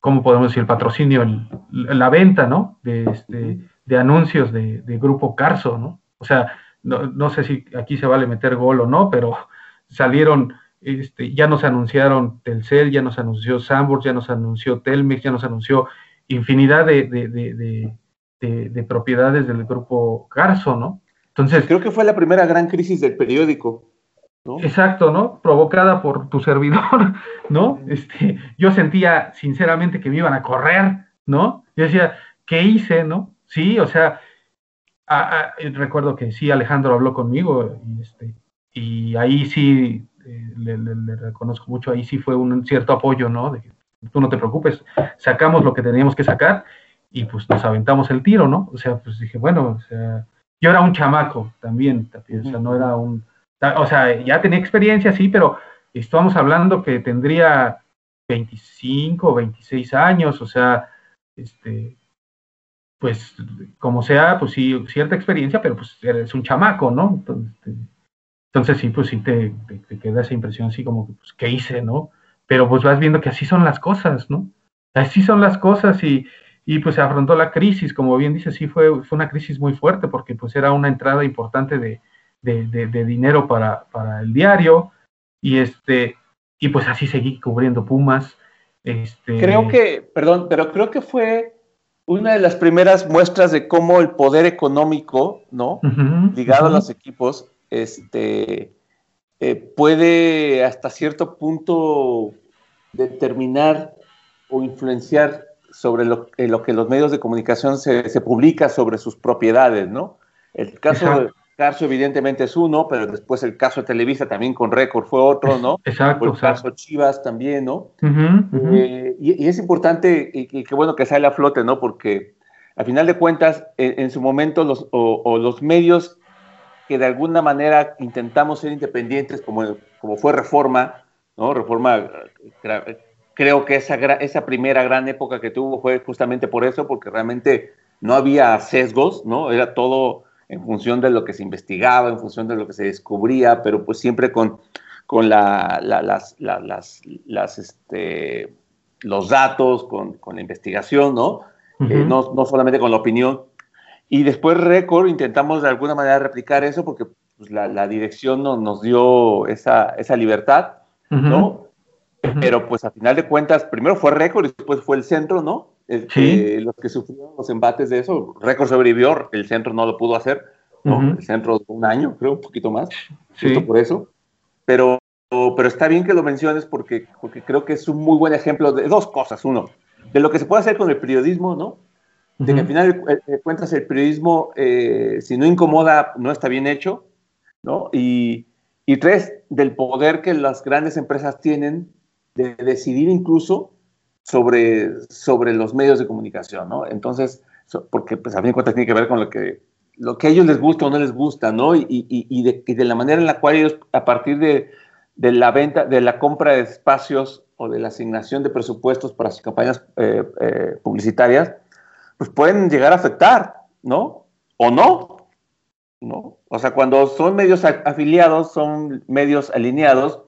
¿cómo podemos decir? El patrocinio, la venta, ¿no? De, este, de anuncios de, de, Grupo Carso, ¿no? O sea, no, no, sé si aquí se vale meter gol o no, pero salieron, este, ya nos anunciaron Telcel, ya nos anunció Sambor, ya nos anunció Telmex, ya nos anunció infinidad de, de, de propiedades del Grupo Carso, ¿no? Entonces, creo que fue la primera gran crisis del periódico. Exacto, ¿no? Provocada por tu servidor, ¿no? Este, yo sentía sinceramente que me iban a correr, ¿no? Yo decía, ¿qué hice, no? Sí, o sea, recuerdo que sí, Alejandro habló conmigo y, este, y ahí sí eh, le, reconozco mucho, ahí sí fue un cierto apoyo, ¿no? De que tú no te preocupes, sacamos lo que teníamos que sacar y pues nos aventamos el tiro, ¿no? O sea, pues dije, bueno, o sea, yo era un chamaco también, o sea, no era un, o sea, ya tenía experiencia, sí, pero estamos hablando que tendría 25 o 26 años, o sea, este, pues como sea, pues sí, cierta experiencia, pero pues eres un chamaco, ¿no? Entonces, este, entonces sí, pues sí te, te, queda esa impresión así como pues, ¿qué hice, no? Pero pues vas viendo que así son las cosas, ¿no? Así son las cosas y, y pues se afrontó la crisis, como bien dice, sí fue, fue una crisis muy fuerte porque pues era una entrada importante de, de, dinero para, para, el diario y este y pues así seguí cubriendo Pumas. Este... Creo que, perdón, pero creo que fue una de las primeras muestras de cómo el poder económico, ¿no? Ligado a los equipos, este, eh, puede hasta cierto punto determinar o influenciar sobre lo, lo que los medios de comunicación se, se, publica sobre sus propiedades, ¿no? El caso de Carso evidentemente es uno, pero después el caso de Televisa también con récord fue otro, ¿no? Exacto. el caso Chivas también, ¿no? Eh, y, es importante y, qué bueno que sale a flote, ¿no? Porque a final de cuentas, en, su momento los, o, los medios que de alguna manera intentamos ser independientes, como, como fue Reforma, ¿no? Reforma creo que esa, esa primera gran época que tuvo fue justamente por eso, porque realmente no había sesgos, ¿no? Era todo en función de lo que se investigaba, en función de lo que se descubría, pero pues siempre con, con la, las, las, las, este, los datos, con, con la investigación, ¿no? Eh, ¿no? ¿no? solamente con la opinión. Y después Record intentamos de alguna manera replicar eso porque pues, la, la, dirección no, nos dio esa, esa libertad, ¿no? Pero pues a final de cuentas, primero fue récord y después fue el centro, ¿no? El, los que sufrieron los embates de eso, récord sobrevivió, el centro no lo pudo hacer, ¿no? El centro un año, creo, un poquito más, sí. por eso. Pero, pero está bien que lo menciones porque, porque creo que es un muy buen ejemplo de dos cosas. Uno, de lo que se puede hacer con el periodismo, ¿no? De que al final de cuentas el periodismo, eh, si no incomoda, no está bien hecho, ¿no? Y, y tres, del poder que las grandes empresas tienen de decidir incluso sobre, sobre los medios de comunicación, ¿no? Entonces, porque pues a fin de cuentas tiene que ver con lo que, lo que a ellos les gusta o no les gusta, ¿no? Y, y, y, de, de, la manera en la cual ellos, a partir de, de, la venta, de la compra de espacios o de la asignación de presupuestos para sus campañas eh, eh, publicitarias, pues pueden llegar a afectar, ¿no? O no, ¿no? O sea, cuando son medios afiliados, son medios alineados,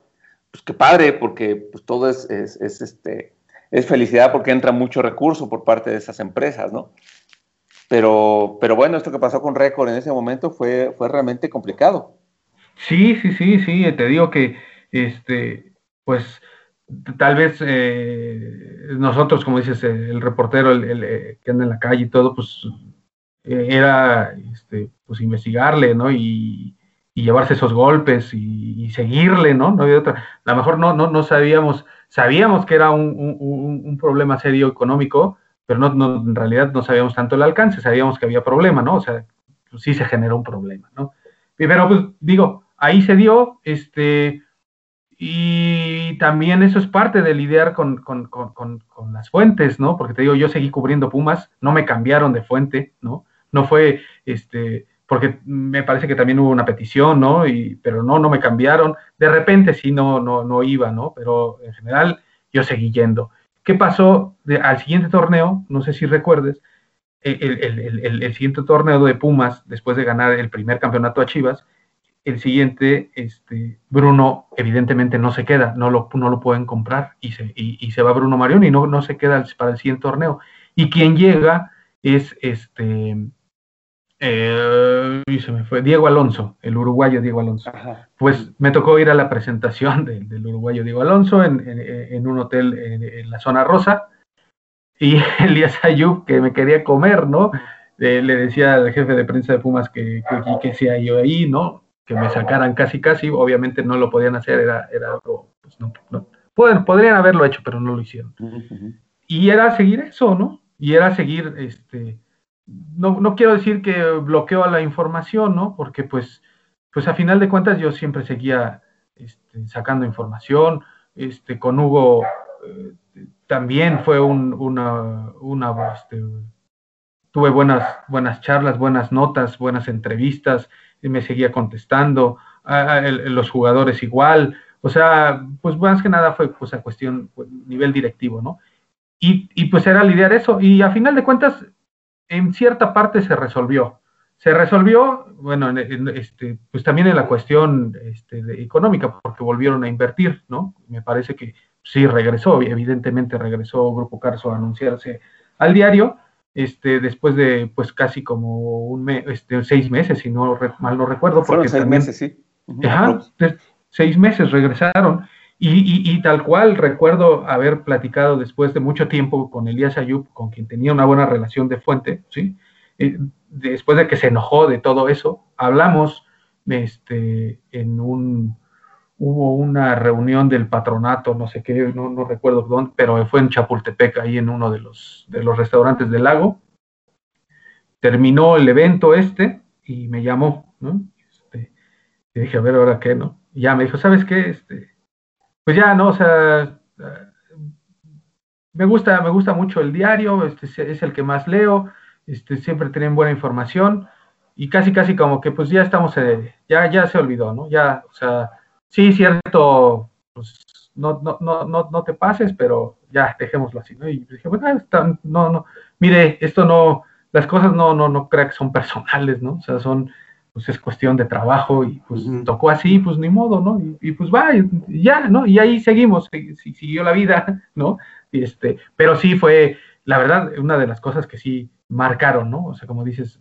pues qué padre, porque pues todo es, es, este, es felicidad porque entra mucho recurso por parte de esas empresas, ¿no? Pero, pero bueno, esto que pasó con Record en ese momento fue, fue realmente complicado. Sí, sí, sí, sí, te digo que, este, pues, tal vez eh, nosotros, como dices, el reportero el, eh, que anda en la calle y todo, pues, eh, era, este, pues, investigarle, ¿no? Y, y llevarse esos golpes y, seguirle, ¿no? No había otra. A lo mejor no, no, no sabíamos, sabíamos que era un, un, problema serio económico, pero no, en realidad no sabíamos tanto el alcance, sabíamos que había problema, ¿no? O sea, sí se generó un problema, ¿no? Pero pues digo, ahí se dio, este, y también eso es parte de lidiar con, con, con, con, las fuentes, ¿no? Porque te digo, yo seguí cubriendo Pumas, no me cambiaron de fuente, ¿no? No fue, este, porque me parece que también hubo una petición, ¿no? Y, pero no, no me cambiaron. De repente sí, no, no, no iba, ¿no? Pero en general yo seguí yendo. ¿Qué pasó al siguiente torneo? No sé si recuerdes, el, siguiente torneo de Pumas, después de ganar el primer campeonato a Chivas, el siguiente, este, Bruno evidentemente no se queda, no lo, no lo pueden comprar y se, y, se va Bruno Marión y no, no se queda para el siguiente torneo. Y quien llega es este, eh, se me fue, Diego Alonso, el uruguayo Diego Alonso. Pues me tocó ir a la presentación del uruguayo Diego Alonso en, un hotel en, la zona rosa y Elías Ayub, que me quería comer, ¿no? le decía al jefe de prensa de Pumas que, que, que sea yo ahí, ¿no? Que me sacaran casi, casi. Obviamente no lo podían hacer, era, era algo, pues no, no. podrían haberlo hecho, pero no lo hicieron. Y era seguir eso, ¿no? Y era seguir, este, no, no quiero decir que bloqueo a la información, ¿no? Porque pues, pues a final de cuentas yo siempre seguía este, sacando información, este, con Hugo eh, también fue un, una, una este, tuve buenas, buenas charlas, buenas notas, buenas entrevistas, y me seguía contestando, a, los jugadores igual, o sea, pues más que nada fue pues a cuestión, pues, nivel directivo, ¿no? Y, y, pues era lidiar eso, y a final de cuentas, en cierta parte se resolvió. Se resolvió, bueno, este, pues también en la cuestión este, económica, porque volvieron a invertir, ¿no? Me parece que sí regresó, evidentemente regresó Grupo Carso a anunciarse al diario, este, después de pues casi como un mes, este, seis meses, si no mal no recuerdo. Porque seis meses, sí. ajá, seis meses regresaron. Y, y, tal cual recuerdo haber platicado después de mucho tiempo con Elías Ayub, con quien tenía una buena relación de fuente, ¿sí? Después de que se enojó de todo eso, hablamos este, en un, hubo una reunión del patronato, no sé qué, no, no, recuerdo dónde, pero fue en Chapultepec, ahí en uno de los, de los restaurantes del lago. Terminó el evento este y me llamó, ¿no? Este, y dije, a ver, ¿ahora qué, no? Y ya me dijo, ¿sabes qué? Este, pues ya, ¿no? O sea, me gusta, me gusta mucho el diario, este es el que más leo, este, siempre tienen buena información y casi, casi como que pues ya estamos, eh, ya, ya se olvidó, ¿no? Ya, o sea, sí, cierto, pues no, no, no, no, te pases, pero ya, dejémoslo así, ¿no? Y dije, bueno, no, no, mire, esto no, las cosas no, no, no creo que son personales, ¿no? O sea, son, pues es cuestión de trabajo y pues tocó así, pues ni modo, ¿no? Y, pues va, y, ya, ¿no? Y ahí seguimos, siguió la vida, ¿no? Y este, pero sí fue, la verdad, una de las cosas que sí marcaron, ¿no? O sea, como dices,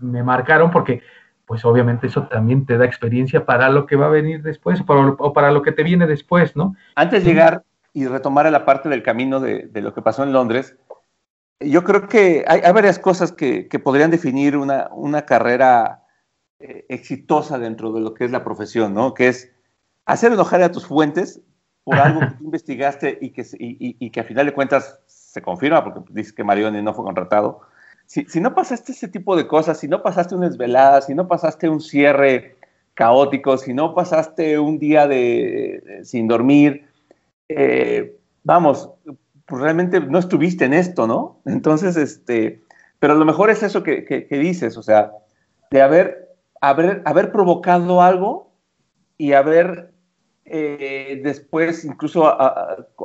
me marcaron porque pues obviamente eso también te da experiencia para lo que va a venir después o para, lo que te viene después, ¿no? Antes de llegar y retomar la parte del camino de, lo que pasó en Londres, yo creo que hay, varias cosas que, podrían definir una, una carrera eh, exitosa dentro de lo que es la profesión, ¿no? Que es hacer enojar a tus fuentes por algo que tú investigaste y que, y, que a final de cuentas se confirma, porque dices que Marioni no fue contratado, si, no pasaste ese tipo de cosas, si no pasaste una desvelada, si no pasaste un cierre caótico, si no pasaste un día de, sin dormir, eh, vamos, pues realmente no estuviste en esto, ¿no? Entonces, este, pero lo mejor es eso que, dices, o sea, de haber, haber, haber provocado algo y haber eh, después incluso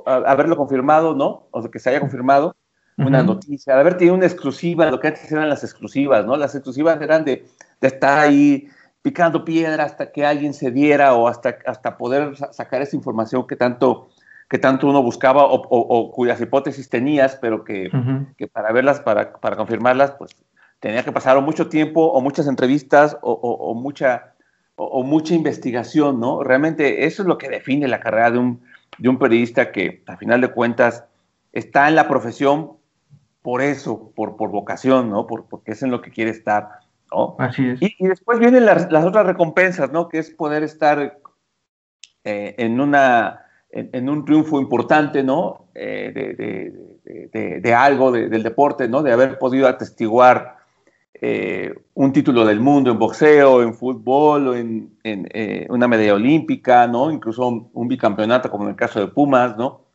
haberlo confirmado, ¿no? O sea, que se haya confirmado una noticia, de haber tenido una exclusiva, lo que antes eran las exclusivas, ¿no? Las exclusivas eran de, estar ahí picando piedra hasta que alguien se diera o hasta, hasta poder sacar esa información que tanto, que tanto uno buscaba o, cuyas hipótesis tenías, pero que, para verlas, para, para, confirmarlas, pues tenía que pasar mucho tiempo o muchas entrevistas o, mucha, o, mucha investigación, ¿no? Realmente eso es lo que define la carrera de un, de un periodista que, a final de cuentas, está en la profesión por eso, por, por vocación, ¿no? Por, porque es en lo que quiere estar, ¿no? Así es. Y, después vienen las, otras recompensas, ¿no? Que es poder estar eh, en, una, en, un triunfo importante, ¿no? Eh, de, algo, del deporte, ¿no? De haber podido atestiguar eh, un título del mundo en boxeo, en fútbol, o en, una medalla olímpica, ¿no? Incluso un, bicampeonato, como en el caso de Pumas, ¿no?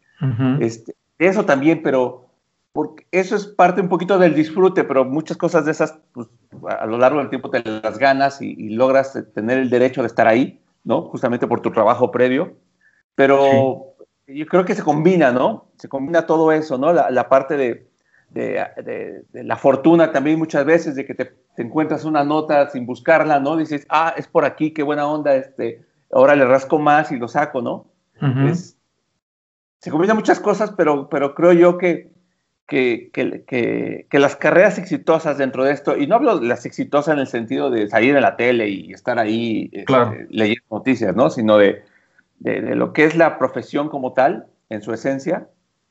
este, eso también, pero porque eso es parte un poquito del disfrute, pero muchas cosas de esas, pues, a lo largo del tiempo te las ganas y, logras tener el derecho de estar ahí, ¿no? Justamente por tu trabajo previo. Pero yo creo que se combina, ¿no? Se combina todo eso, ¿no? La, parte de, de, la fortuna también muchas veces, de que te, encuentras una nota sin buscarla, ¿no? Dices, ah, es por aquí, qué buena onda, este, ahora le rasco más y lo saco, ¿no? se combinan muchas cosas, pero, pero creo yo que que, que, que, las carreras exitosas dentro de esto, y no hablo de las exitosas en el sentido de salir en la tele y estar ahí este, leyendo noticias, ¿no? Sino de, de, lo que es la profesión como tal, en su esencia,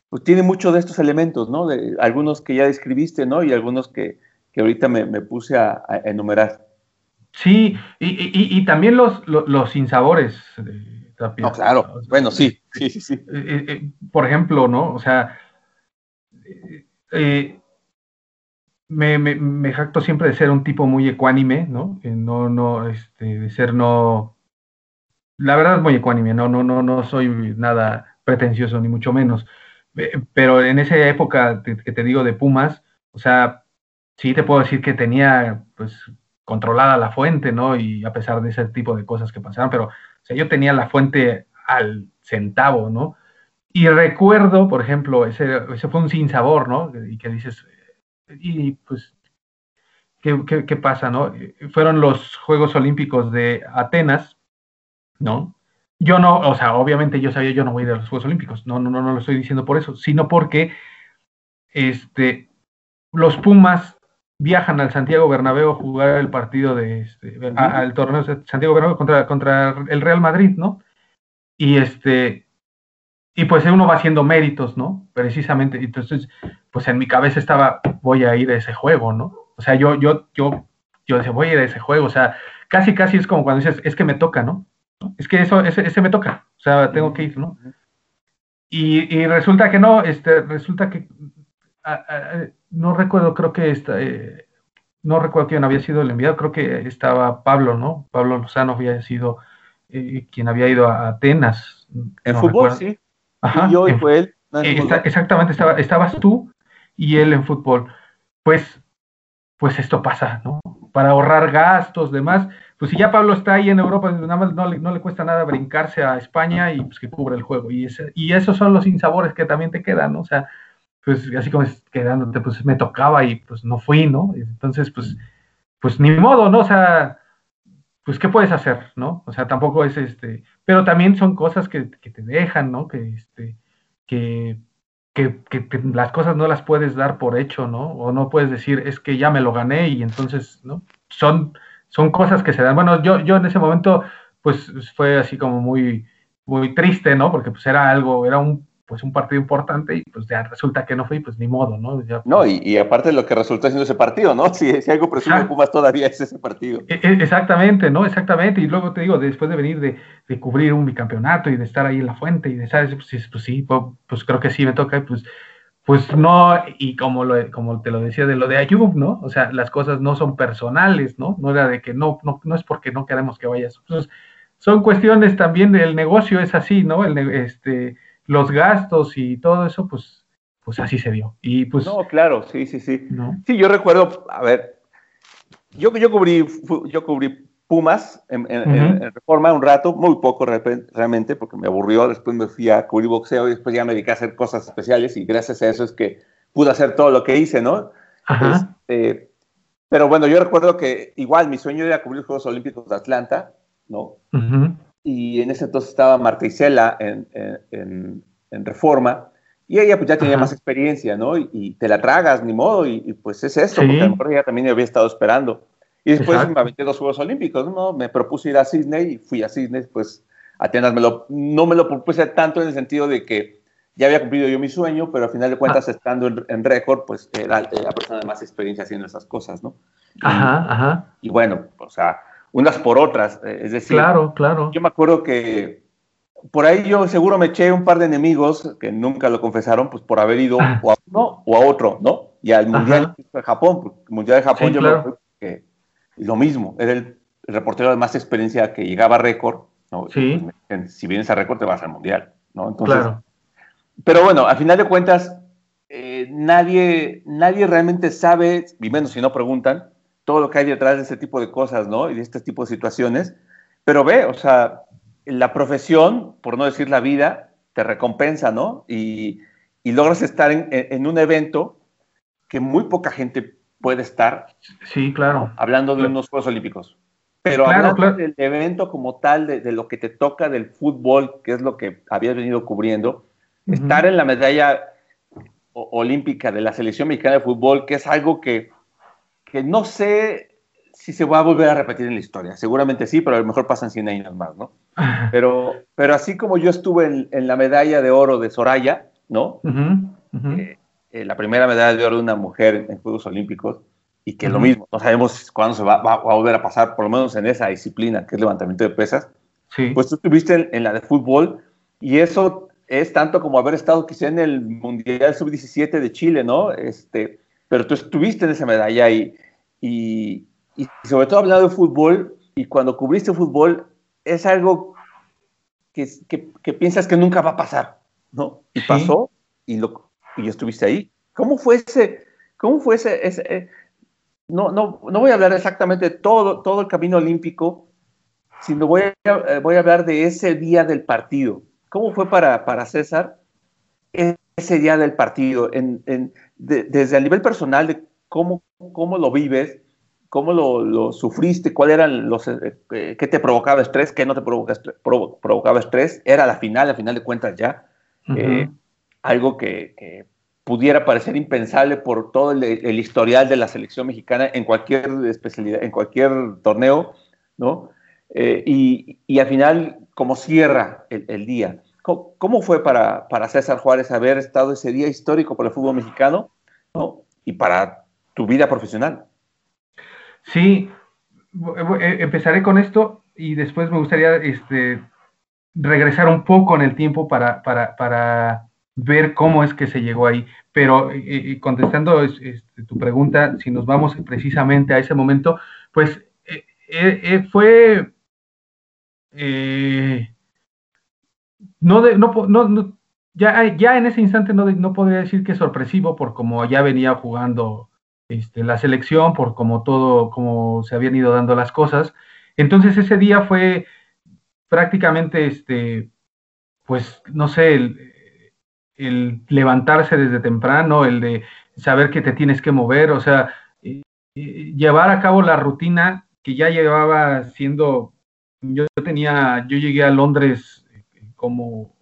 pues tiene mucho de estos elementos, ¿no? De algunos que ya describiste, ¿no? Y algunos que, que ahorita me, me, puse a, enumerar. Sí, y, y, y también los, los, los sinsabores. no, claro, bueno, sí, sí, sí, sí. Eh, eh, por ejemplo, ¿no? O sea, eh, me, me, jacto siempre de ser un tipo muy ecuánime, ¿no? no, no, este, de ser no. La verdad es muy ecuánime, no, no, no, no soy nada pretencioso, ni mucho menos. Eh, pero en esa época que te digo de Pumas, o sea, sí te puedo decir que tenía, pues, controlada la fuente, ¿no? Y a pesar de ese tipo de cosas que pasaban, pero, o sea, yo tenía la fuente al centavo, ¿no? Y recuerdo, por ejemplo, ese, ese fue un sinsabor, ¿no? Y que dices, y pues, ¿qué, qué, pasa, no? Fueron los Juegos Olímpicos de Atenas, ¿no? Yo no, o sea, obviamente yo sabía, yo no voy a ir a los Juegos Olímpicos, no, no, no, no lo estoy diciendo por eso, sino porque este, los Pumas viajan al Santiago Bernabéu a jugar el partido de este, al torneo de Santiago Bernabéu contra, contra el Real Madrid, ¿no? Y este y pues uno va haciendo méritos, ¿no? Precisamente, entonces, pues en mi cabeza estaba, voy a ir a ese juego, ¿no? O sea, yo, yo, yo, yo decía, voy a ir a ese juego, o sea, casi, casi es como cuando dices, es que me toca, ¿no? Es que eso, ese, ese me toca, o sea, tengo que ir, ¿no? Y, y resulta que no, este, resulta que, no recuerdo, creo que esta, eh, no recuerdo quién había sido el enviado, creo que estaba Pablo, ¿no? Pablo Lozano había sido eh, quien había ido a Atenas. En fútbol, sí yo y fue él. exactamente, estaba, estabas tú y él en fútbol. Pues, pues esto pasa, ¿no? Para ahorrar gastos, demás. Pues si ya Pablo está ahí en Europa, nada más no le, no le cuesta nada brincarse a España y pues que cubre el juego. Y, ese, y esos son los insabores que también te quedan, ¿no? O sea, pues así como quedándote, pues me tocaba y pues no fui, ¿no? Entonces, pues, pues ni modo, ¿no? O sea, pues, ¿qué puedes hacer, no? O sea, tampoco es este, pero también son cosas que, te dejan, ¿no? Que, este, que, que, las cosas no las puedes dar por hecho, ¿no? O no puedes decir, es que ya me lo gané y entonces, ¿no? Son, son cosas que se dan. Bueno, yo, yo en ese momento, pues fue así como muy, muy triste, ¿no? Porque pues era algo, era un pues un partido importante y pues ya resulta que no fue pues ni modo, ¿no? no, y, aparte de lo que resultó siendo ese partido, ¿no? Si, si algo presume Pumas todavía es ese partido. E, e, exactamente, ¿no? Exactamente. Y luego te digo, después de venir de, de, cubrir un bicampeonato y de estar ahí en la fuente y de, ¿sabes? Pues, pues sí, pues, pues, creo que sí me toca, pues, pues no, y como, lo, como te lo decía de lo de Ayub, ¿no? O sea, las cosas no son personales, ¿no? No era de que no, no, no es porque no queremos que vayas. Pues, son cuestiones también del negocio, es así, ¿no? El, este los gastos y todo eso, pues, pues así se dio. Y pues, no, claro, sí, sí, sí. Sí, yo recuerdo, a ver, yo, yo, cubrí, yo cubrí Pumas en, Reforma un rato, muy poco realmente, porque me aburrió, después me fui a cubrir boxeo y después ya me dediqué a hacer cosas especiales y gracias a eso es que pude hacer todo lo que hice, ¿no? Este, pero bueno, yo recuerdo que igual mi sueño era cubrir los Juegos Olímpicos de Atlanta, ¿no? y en ese entonces estaba Marta Isela en, en, en Reforma, y ella pues ya tenía más experiencia, ¿no? Y, te la tragas, ni modo, y, pues es esto, porque a lo mejor ella también había estado esperando. Y después me aventé dos Juegos Olímpicos, ¿no? Me propuse ir a Sydney y fui a Sydney, pues Atenas me lo, no me lo propuse tanto en el sentido de que ya había cumplido yo mi sueño, pero al final de cuentas, ah. estando en, récord, pues era la persona de más experiencia haciendo esas cosas, ¿no? Ajá, ajá. Y bueno, o sea, unas por otras. Eh, es decir, claro, claro. Yo me acuerdo que por ahí yo seguro me eché un par de enemigos que nunca lo confesaron, pues por haber ido o a uno o a otro, ¿no? Y al Mundial de Japón, pues, el Mundial de Japón yo me acuerdo que lo mismo, era el, reportero de más experiencia que llegaba a récord, ¿no? Sí. Pues, si vienes a récord te vas al Mundial, ¿no? Entonces, claro. Pero bueno, al final de cuentas, eh, eh, nadie, nadie realmente sabe, y menos si no preguntan, todo lo que hay detrás de este tipo de cosas, ¿no? Y de este tipo de situaciones. Pero ve, o sea, la profesión, por no decir la vida, te recompensa, ¿no? Y, y logras estar en, en, un evento que muy poca gente puede estar. Sí, claro. Hablando de unos Juegos Olímpicos. Pero hablando del evento como tal, de, de, lo que te toca del fútbol, que es lo que habías venido cubriendo, estar en la medalla olímpica de la selección mexicana de fútbol, que es algo que, que no sé si se va a volver a repetir en la historia. Seguramente sí, pero a lo mejor pasan 100 años más, ¿no? Pero, pero así como yo estuve en, la medalla de oro de Soraya, ¿no? Eh, eh, la primera medalla de oro de una mujer en Juegos Olímpicos, y que lo mismo, no sabemos cuándo se va, va, a volver a pasar, por lo menos en esa disciplina que es levantamiento de pesas. Sí. Pues tú estuviste en, en la de fútbol y eso es tanto como haber estado quizá en el Mundial Sub-17 de Chile, ¿no? Este, pero tú estuviste en esa medalla y, y, sobre todo hablando de fútbol, y cuando cubriste fútbol, es algo que, que, piensas que nunca va a pasar, ¿no? Y pasó y, lo, y estuviste ahí. ¿Cómo fue ese, cómo fue ese, eh, no, no, no voy a hablar exactamente de todo, todo el camino olímpico, sino voy a, eh, voy a hablar de ese día del partido ¿Cómo fue para, para César ese día del partido? En, desde el nivel personal, de cómo, cómo lo vives, cómo lo, lo sufriste, cuál eran los, eh, qué te provocaba estrés, qué no te provocaba estrés. Era la final, a final de cuentas ya. Eh, algo que, pudiera parecer impensable por todo el, historial de la selección mexicana en cualquier especialidad, en cualquier torneo, ¿no? y, y, al final cómo cierra el, día. ¿Cómo, fue para, para, César Juárez haber estado ese día histórico para el fútbol mexicano y para tu vida profesional? Sí, eh, empezaré con esto y después me gustaría este, regresar un poco en el tiempo para, para, ver cómo es que se llegó ahí. Pero eh, eh, contestando este, tu pregunta, si nos vamos precisamente a ese momento, pues fue eh, no, de, no, no, ya, ya en ese instante no, no podría decir que es sorpresivo por como ya venía jugando este, la selección, por como todo, como se habían ido dando las cosas. Entonces ese día fue prácticamente, este, pues, no sé, el, el levantarse desde temprano, el de saber que te tienes que mover, o sea, llevar a cabo la rutina que ya llevaba siendo yo tenía, yo llegué a Londres eh, como,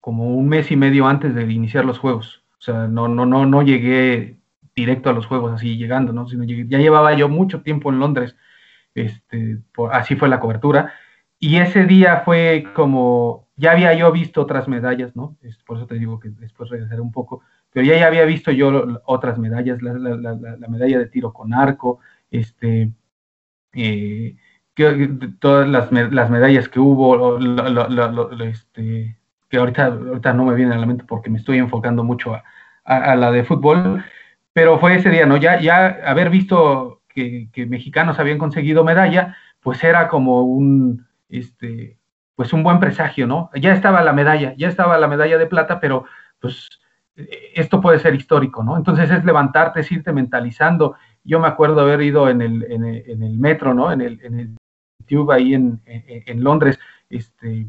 como un mes y medio antes de iniciar los juegos. O sea, no, no, no, no llegué directo a los juegos así llegando, ¿no? Sino ya llevaba yo mucho tiempo en Londres. Este, así fue la cobertura. Y ese día fue como, ya había yo visto otras medallas, ¿no? por eso te digo que después regresaré un poco, pero ya, ya había visto yo otras medallas, la, la medalla de tiro con arco, este, eh, que, todas las, las, medallas que hubo, este, que ahorita, ahorita no me viene a la mente porque me estoy enfocando mucho a, a, la de fútbol, pero fue ese día, ¿no? Ya, ya haber visto que, que, mexicanos habían conseguido medalla, pues era como un, este, pues un buen presagio, ¿no? Ya estaba la medalla, ya estaba la medalla de plata, pero pues esto puede ser histórico, ¿no? Entonces es levantarte, es irte mentalizando. Yo me acuerdo haber ido en el, en el, en el metro, ¿no? En el, en el ahí en, Londres, este,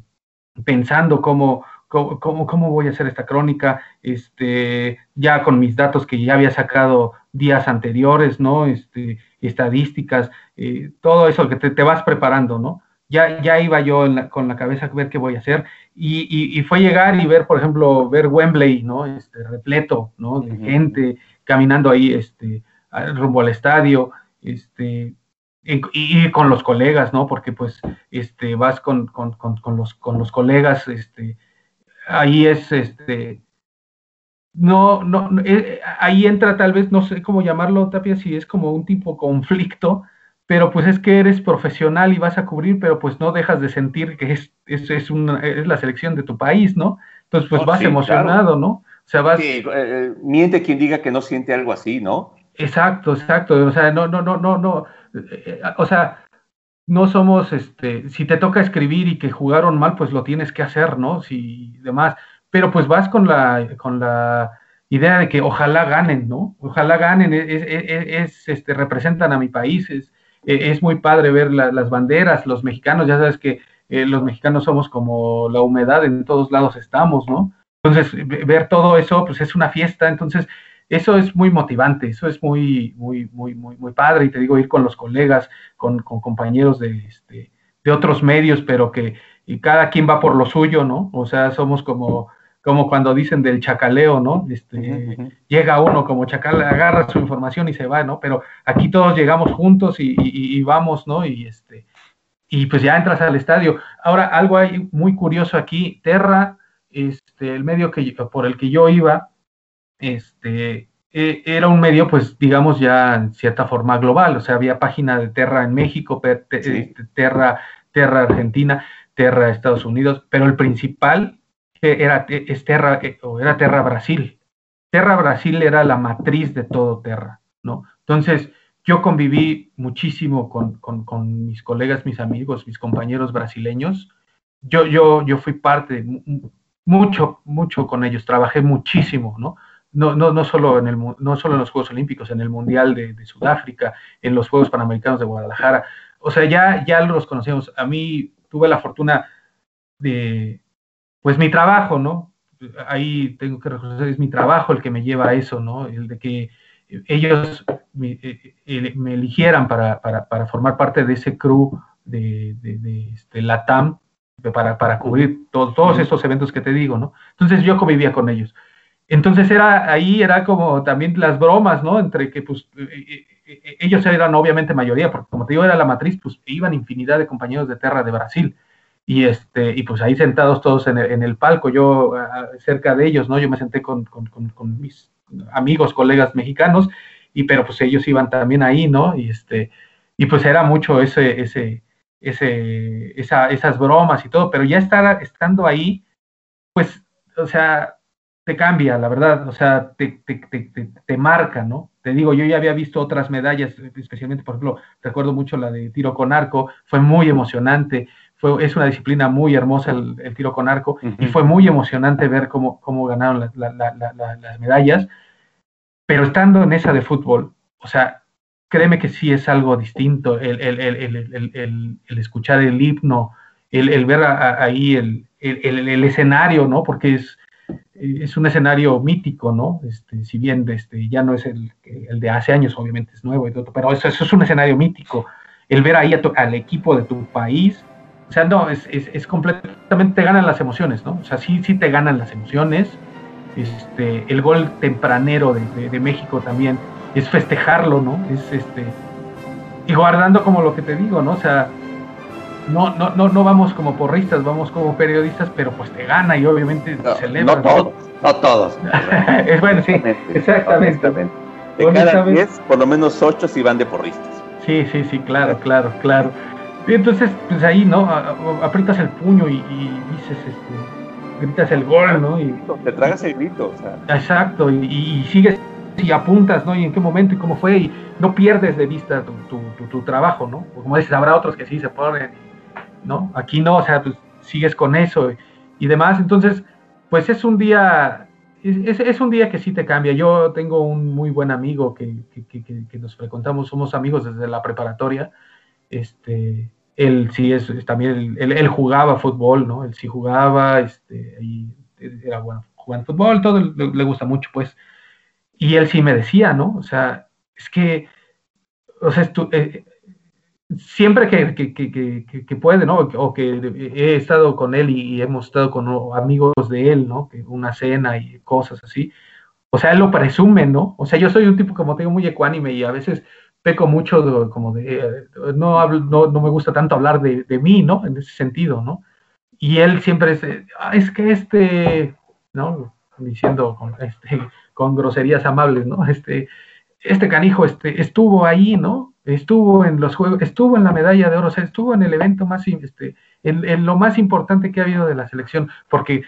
pensando cómo, cómo, cómo, voy a hacer esta crónica, este, ya con mis datos que ya había sacado días anteriores, ¿no? Este, estadísticas, eh, todo eso que te, te, vas preparando, ¿no? Ya, ya iba yo con la cabeza a ver qué voy a hacer y, y, fue llegar y ver, por ejemplo, ver Wembley, ¿no? Este, repleto, ¿no? De gente caminando ahí, este, rumbo al estadio, este, y, con los colegas, ¿no? Porque pues este, vas con, con, con, los, con los colegas, este, ahí es, este, no, no, eh, ahí entra tal vez, no sé cómo llamarlo, Tapia, si es como un tipo conflicto, pero pues es que eres profesional y vas a cubrir, pero pues no dejas de sentir que es, es, es, una, es la selección de tu país, ¿no? Entonces pues vas emocionado, ¿no? O sea, vas... Sí, eh, miente quien diga que no siente algo así, ¿no? Exacto, exacto, o sea, no, no, no, no, no, eh, o sea, no somos, este, si te toca escribir y que jugaron mal, pues lo tienes que hacer, ¿no? Si demás, pero pues vas con la, con la, idea de que ojalá ganen, ¿no? Ojalá ganen, es, este, representan a mi país, es, es muy padre ver las banderas, los mexicanos, ya sabes que eh, los mexicanos somos como la humedad, en todos lados estamos, ¿no? Entonces, ver todo eso, pues es una fiesta, entonces, eso es muy motivante, eso es muy, muy, muy, muy, muy padre, y te digo, ir con los colegas, con, con compañeros de, este, de otros medios, pero que y cada quien va por lo suyo, ¿no? O sea, somos como, como cuando dicen del chacaleo, ¿no? Este, Llega uno como chacal, agarra su información y se va, ¿no? Pero aquí todos llegamos juntos y, y, vamos, ¿no? Y, este, y pues ya entras al estadio. Ahora, algo hay muy curioso aquí, Terra, este, el medio que, por el que yo iba, este, e, era un medio, pues, digamos, ya en cierta forma global, o sea, había página de Terra en México, este, Terra, Terra Argentina, Terra Estados Unidos, pero el principal era, es Terra, eh, o era Terra Brasil. Terra Brasil era la matriz de todo Terra, ¿no? Entonces, yo conviví muchísimo con, con, mis colegas, mis amigos, mis compañeros brasileños. Yo, yo, yo fui parte, mucho, mucho con ellos, trabajé muchísimo, ¿no? No, no, no, solo en el, no solo en los Juegos Olímpicos, en el Mundial de, de, Sudáfrica, en los Juegos Panamericanos de Guadalajara. O sea, ya, ya los conocíamos. A mí tuve la fortuna de, pues mi trabajo, ¿no? Ahí tengo que reconocer, es mi trabajo el que me lleva a eso, ¿no? El de que ellos me, eh, eh, eligieran para, formar parte de ese crew de, de, este, LATAM, para, para cubrir todos esos eventos que te digo, ¿no? Entonces yo convivía con ellos. Entonces era ahí era como también las bromas, ¿no? Entre que pues eh, ellos eran obviamente mayoría, porque como te digo era la matriz, pues iban infinidad de compañeros de Terra de Brasil y este y pues ahí sentados todos en el, palco yo cerca de ellos no yo me senté con, mis amigos colegas mexicanos y pero pues ellos iban también ahí no y este y pues era mucho ese ese ese esa, esas bromas y todo pero ya estar estando ahí pues o sea te cambia la verdad o sea te, te, te, te marca no te digo, yo ya había visto otras medallas, especialmente, por ejemplo, recuerdo mucho la de tiro con arco, fue muy emocionante es una disciplina muy hermosa el, tiro con arco y fue muy emocionante ver cómo, cómo ganaron las medallas, pero estando en esa de fútbol, o sea, créeme que sí es algo distinto el, el escuchar el himno, el, ver ahí el, escenario, ¿no? Porque es, es un escenario mítico, ¿no? Este, si bien este, ya no es el, de hace años, obviamente es nuevo y todo, pero eso, eso es un escenario mítico. El ver ahí al equipo de tu país, o sea, no, es, es, completamente, te ganan las emociones, ¿no? O sea, sí, sí te ganan las emociones. Este, el gol tempranero de, de, México también es festejarlo, ¿no? Es este, y guardando como lo que te digo, ¿no? O sea, no, no, no, no vamos como porristas, vamos como periodistas, pero pues te gana y obviamente no, celebra. No todos, no todos. es bueno, sí, exactamente. De cada 10, por lo menos 8 sí van de porristas. Sí, sí, sí, claro, claro, claro. Y entonces, pues ahí, ¿no? Aprietas el puño y, dices, este, gritas el gol, ¿no? Y, Te tragas el grito, o sea. Exacto, y, sigues y apuntas, ¿no? Y en qué momento y cómo fue, y no pierdes de vista tu, trabajo, ¿no? Como dices, habrá otros que sí se ponen, ¿no? Aquí no, o sea, pues sigues con eso y, demás. Entonces, pues es un día, es, es, un día que sí te cambia. Yo tengo un muy buen amigo que, que, que, que nos frecuentamos, somos amigos desde la preparatoria, este, él sí es, también, él, jugaba fútbol, ¿no? Él sí jugaba, este, y era bueno jugando fútbol, todo le, gusta mucho, pues. Y él sí me decía, ¿no? O sea, es que, o sea, eh, siempre que, que, que, puede, ¿no? O que he estado con él y, hemos estado con amigos de él, ¿no? Que una cena y cosas así. O sea, él lo presume, ¿no? O sea, yo soy un tipo, como te digo, muy ecuánime y a veces peco mucho como de, eh, no, hablo, no, no, me gusta tanto hablar de, de, mí, ¿no? En ese sentido, ¿no? Y él siempre es, ah, es que este, ¿no? Diciendo con, este, con groserías amables, ¿no? Este, este canijo este, estuvo ahí, ¿no? Estuvo en los juegos, estuvo en la medalla de oro, o sea, estuvo en el evento más, este, en, en lo más importante que ha habido de la selección, porque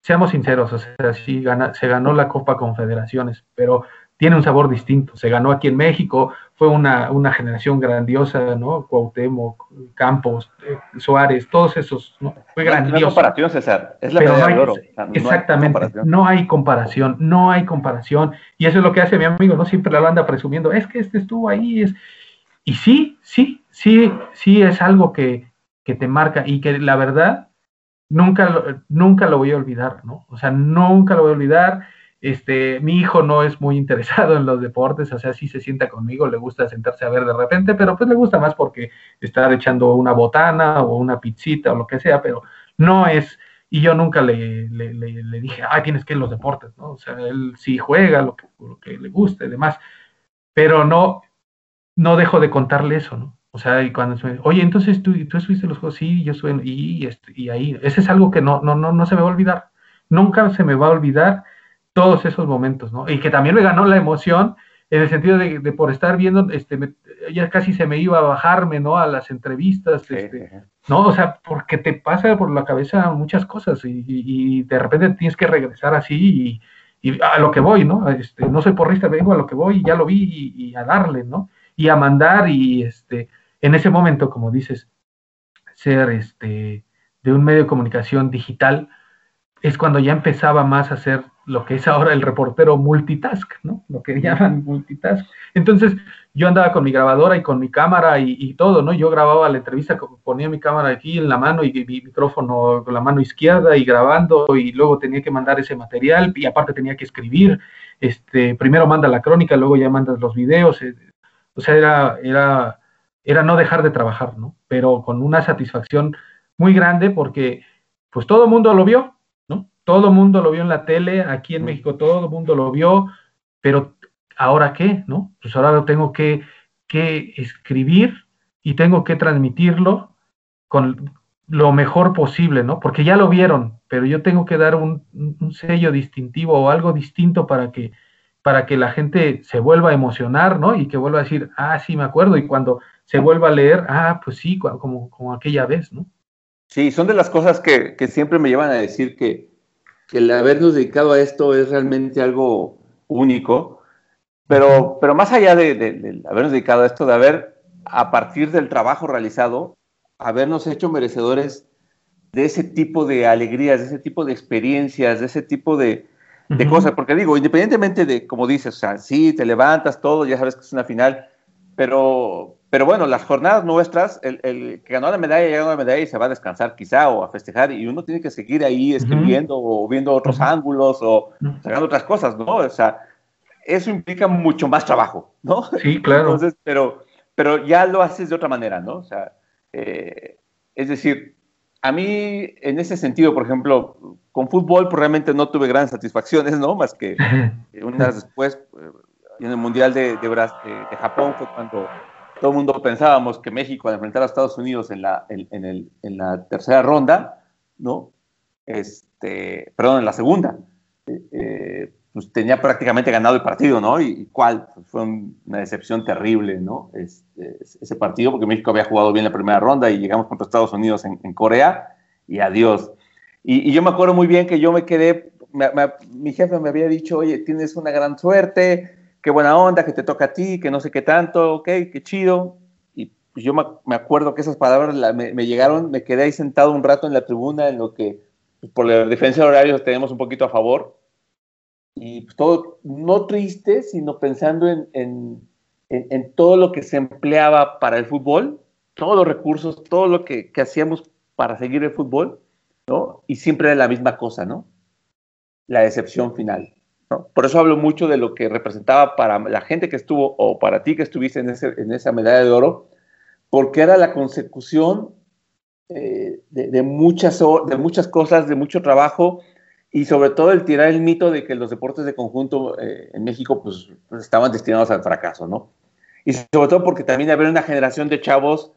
seamos sinceros, o sea, sí gana, se ganó la Copa Confederaciones, pero tiene un sabor distinto. Se ganó aquí en México, fue una, una generación grandiosa, ¿no? Cuauhtémoc, Campos, eh, Suárez, todos esos, ¿no? Fue grandioso. No hay comparación, César, es la medalla de oro. exactamente, no hay, comparación, no hay comparación. Y eso es lo que hace mi amigo, ¿no? Siempre la anda presumiendo, es que este estuvo ahí, es... Y sí, sí, sí, sí es algo que, que te marca y que la verdad nunca lo, nunca lo voy a olvidar, ¿no? O sea, nunca lo voy a olvidar este, mi hijo no es muy interesado en los deportes, o sea, sí se sienta conmigo, le gusta sentarse a ver de repente, pero pues le gusta más porque está echando una botana o una pizzita o lo que sea, pero no es, y yo nunca le, le, dije, ah, tienes que ir a los deportes, ¿no? O sea, él sí juega lo que, lo que le gusta y demás, pero no, no dejo de contarle eso, ¿no? O sea, y cuando me, oye, entonces tú, tú estuviste en los juegos, sí, yo soy, y, y, este, y ahí, ese es algo que no, no, no, no se me va a olvidar, nunca se me va a olvidar todos esos momentos, ¿no? Y que también me ganó la emoción en el sentido de, por estar viendo, este, ya casi se me iba a bajarme, ¿no? A las entrevistas, este, ¿no? O sea, porque te pasa por la cabeza muchas cosas y, de repente tienes que regresar así y, a lo que voy, ¿no? Este, no soy porrista, vengo a lo que voy y ya lo vi y, a darle, ¿no? Y a mandar y, este, en ese momento, como dices, ser, este, de un medio de comunicación digital, es cuando ya empezaba más a ser lo que es ahora el reportero multitask, ¿no? Lo que llaman multitask. Entonces, yo andaba con mi grabadora y con mi cámara y, todo, ¿no? Yo grababa la entrevista, ponía mi cámara aquí en la mano y mi micrófono con la mano izquierda y grabando y luego tenía que mandar ese material y aparte tenía que escribir. Este, primero manda la crónica, luego ya mandas los videos. Eh, o sea, era, era, era no dejar de trabajar, ¿no? Pero con una satisfacción muy grande porque pues todo el mundo lo vio, todo el mundo lo vio en la tele, aquí en México todo el mundo lo vio, pero ¿ahora qué? ¿No? Pues ahora lo tengo que, escribir y tengo que transmitirlo con lo mejor posible, ¿no? Porque ya lo vieron, pero yo tengo que dar un, sello distintivo o algo distinto para que, para que la gente se vuelva a emocionar, ¿no? Y que vuelva a decir, ah, sí, me acuerdo, y cuando se vuelva a leer, ah, pues sí, como, como aquella vez, ¿no? Sí, son de las cosas que, que siempre me llevan a decir que, que el habernos dedicado a esto es realmente algo único, pero, pero más allá de, habernos dedicado a esto, de haber, a partir del trabajo realizado, habernos hecho merecedores de ese tipo de alegrías, de ese tipo de experiencias, de ese tipo de, cosas, porque digo, independientemente de, como dices, o sea, sí, te levantas, todo, ya sabes que es una final, pero, pero bueno, las jornadas nuestras, el, que ganó la medalla ya ganó la medalla y se va a descansar quizá o a festejar y uno tiene que seguir ahí escribiendo o viendo otros ángulos o sacando otras cosas, ¿no? O sea, eso implica mucho más trabajo, ¿no? Sí, claro. Entonces, pero, pero ya lo haces de otra manera, ¿no? O sea, eh, es decir, a mí en ese sentido, por ejemplo, con fútbol pues, realmente no tuve grandes satisfacciones, ¿no? Más que unas después, eh, en el Mundial de, de, de Japón fue cuando todo el mundo pensábamos que México al enfrentar a Estados Unidos en la, en, el, en la tercera ronda, ¿no? Este, perdón, en la segunda, eh, eh, pues tenía prácticamente ganado el partido, ¿no? Y, cuál, pues fue una decepción terrible, ¿no? Este, ese partido, porque México había jugado bien la primera ronda y llegamos contra Estados Unidos en, Corea y adiós. Y, yo me acuerdo muy bien que yo me quedé, mi jefe me había dicho, oye, tienes una gran suerte, qué buena onda, que te toca a ti, que no sé qué tanto, ok, qué chido. Y yo me, acuerdo que esas palabras me, llegaron, me quedé ahí sentado un rato en la tribuna en lo que por la diferencia de horarios tenemos un poquito a favor. Y pues, todo, no triste, sino pensando en, en, en, todo lo que se empleaba para el fútbol, todos los recursos, todo lo que, que hacíamos para seguir el fútbol, ¿no? Y siempre era la misma cosa, ¿no? La decepción final. Por eso hablo mucho de lo que representaba para la gente que estuvo o para ti que estuviste en, esa medalla de oro, porque era la consecución eh, de, muchas, de muchas cosas, de mucho trabajo y sobre todo el tirar el mito de que los deportes de conjunto eh, en México pues, estaban destinados al fracaso, ¿no? Y sobre todo porque también había una generación de chavos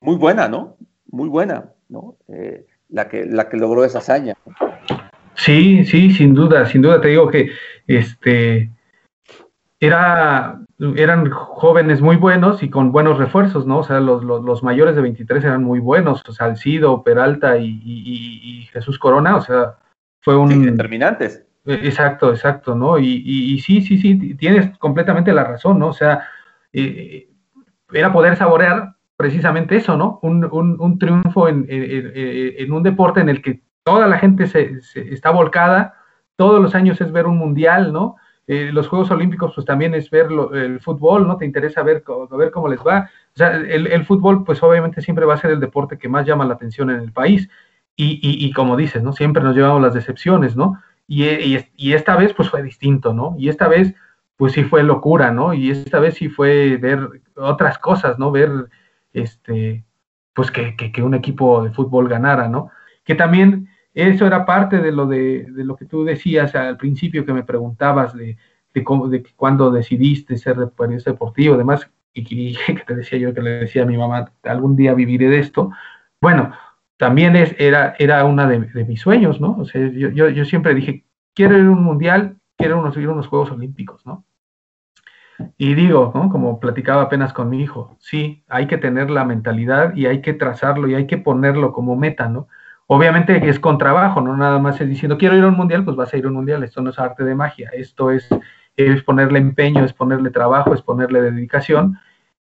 muy buena, ¿no? Muy buena, ¿no? Eh, la, que, la que logró esa hazaña. Sí, sí, sin duda, sin duda te digo que este era, eran jóvenes muy buenos y con buenos refuerzos, ¿no? O sea, los, los, mayores de 23 eran muy buenos, Salcido, Peralta y, Jesús Corona, o sea, fue un... determinantes. e, exacto, exacto, ¿no? Y, sí, sí, sí, tienes completamente la razón, ¿no? O sea, eh, era poder saborear precisamente eso, ¿no? Un, triunfo en, un deporte en el que toda la gente se, está volcada, todos los años es ver un mundial, ¿no? Eh, los Juegos Olímpicos, pues también es ver el fútbol, ¿no? Te interesa ver, ver cómo les va. O sea, el, fútbol, pues obviamente siempre va a ser el deporte que más llama la atención en el país. Y, como dices, ¿no? Siempre nos llevamos las decepciones, ¿no? Y, y, esta vez, pues fue distinto, ¿no? Y esta vez, pues sí fue locura, ¿no? Y esta vez sí fue ver otras cosas, ¿no? Ver, este, pues que, que, un equipo de fútbol ganara, ¿no? Que también eso era parte de lo, de, lo que tú decías al principio que me preguntabas de, de, cómo, de cuándo decidiste ser periodista deportivo, además, y, que te decía yo que le decía a mi mamá, algún día viviré de esto. Bueno, también es, era, era una de, mis sueños, ¿no? O sea, yo, yo, yo, siempre dije, quiero ir a un mundial, quiero unos, ir a unos Juegos Olímpicos, ¿no? Y digo, ¿no? como platicaba apenas con mi hijo, sí, hay que tener la mentalidad y hay que trazarlo y hay que ponerlo como meta, ¿no? Obviamente es con trabajo, no nada más es diciendo quiero ir a un mundial, pues vas a ir a un mundial, esto no es arte de magia, esto es, es ponerle empeño, es ponerle trabajo, es ponerle dedicación,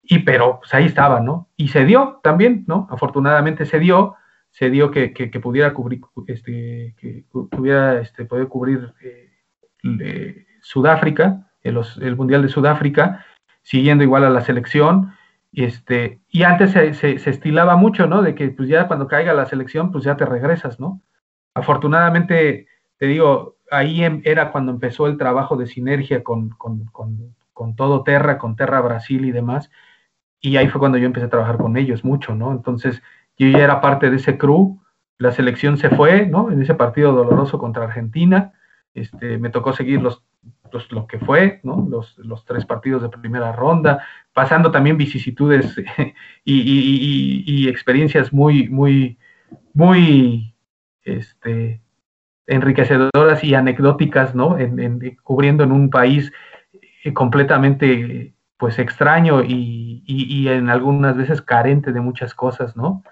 y pero pues ahí estaba, ¿no? Y se dio también, ¿no? Afortunadamente se dio, se dio que, pudiera cubrir, este, que pudiera este, poder cubrir eh, Sudáfrica, el Mundial de Sudáfrica, siguiendo igual a la selección, este, y antes se, estilaba mucho, ¿no? De que pues ya cuando caiga la selección, pues ya te regresas, ¿no? Afortunadamente, te digo, ahí em, era cuando empezó el trabajo de sinergia con, todo Terra, con Terra Brasil y demás, y ahí fue cuando yo empecé a trabajar con ellos mucho, ¿no? Entonces, yo ya era parte de ese crew, la selección se fue, ¿no? En ese partido doloroso contra Argentina, este, me tocó seguir los, lo que fue, ¿no? Los, los tres partidos de primera ronda, pasando también vicisitudes y, experiencias muy, muy, muy este, enriquecedoras y anecdóticas, ¿no? En, cubriendo en un país eh, completamente pues extraño y, en algunas veces carente de muchas cosas, ¿no?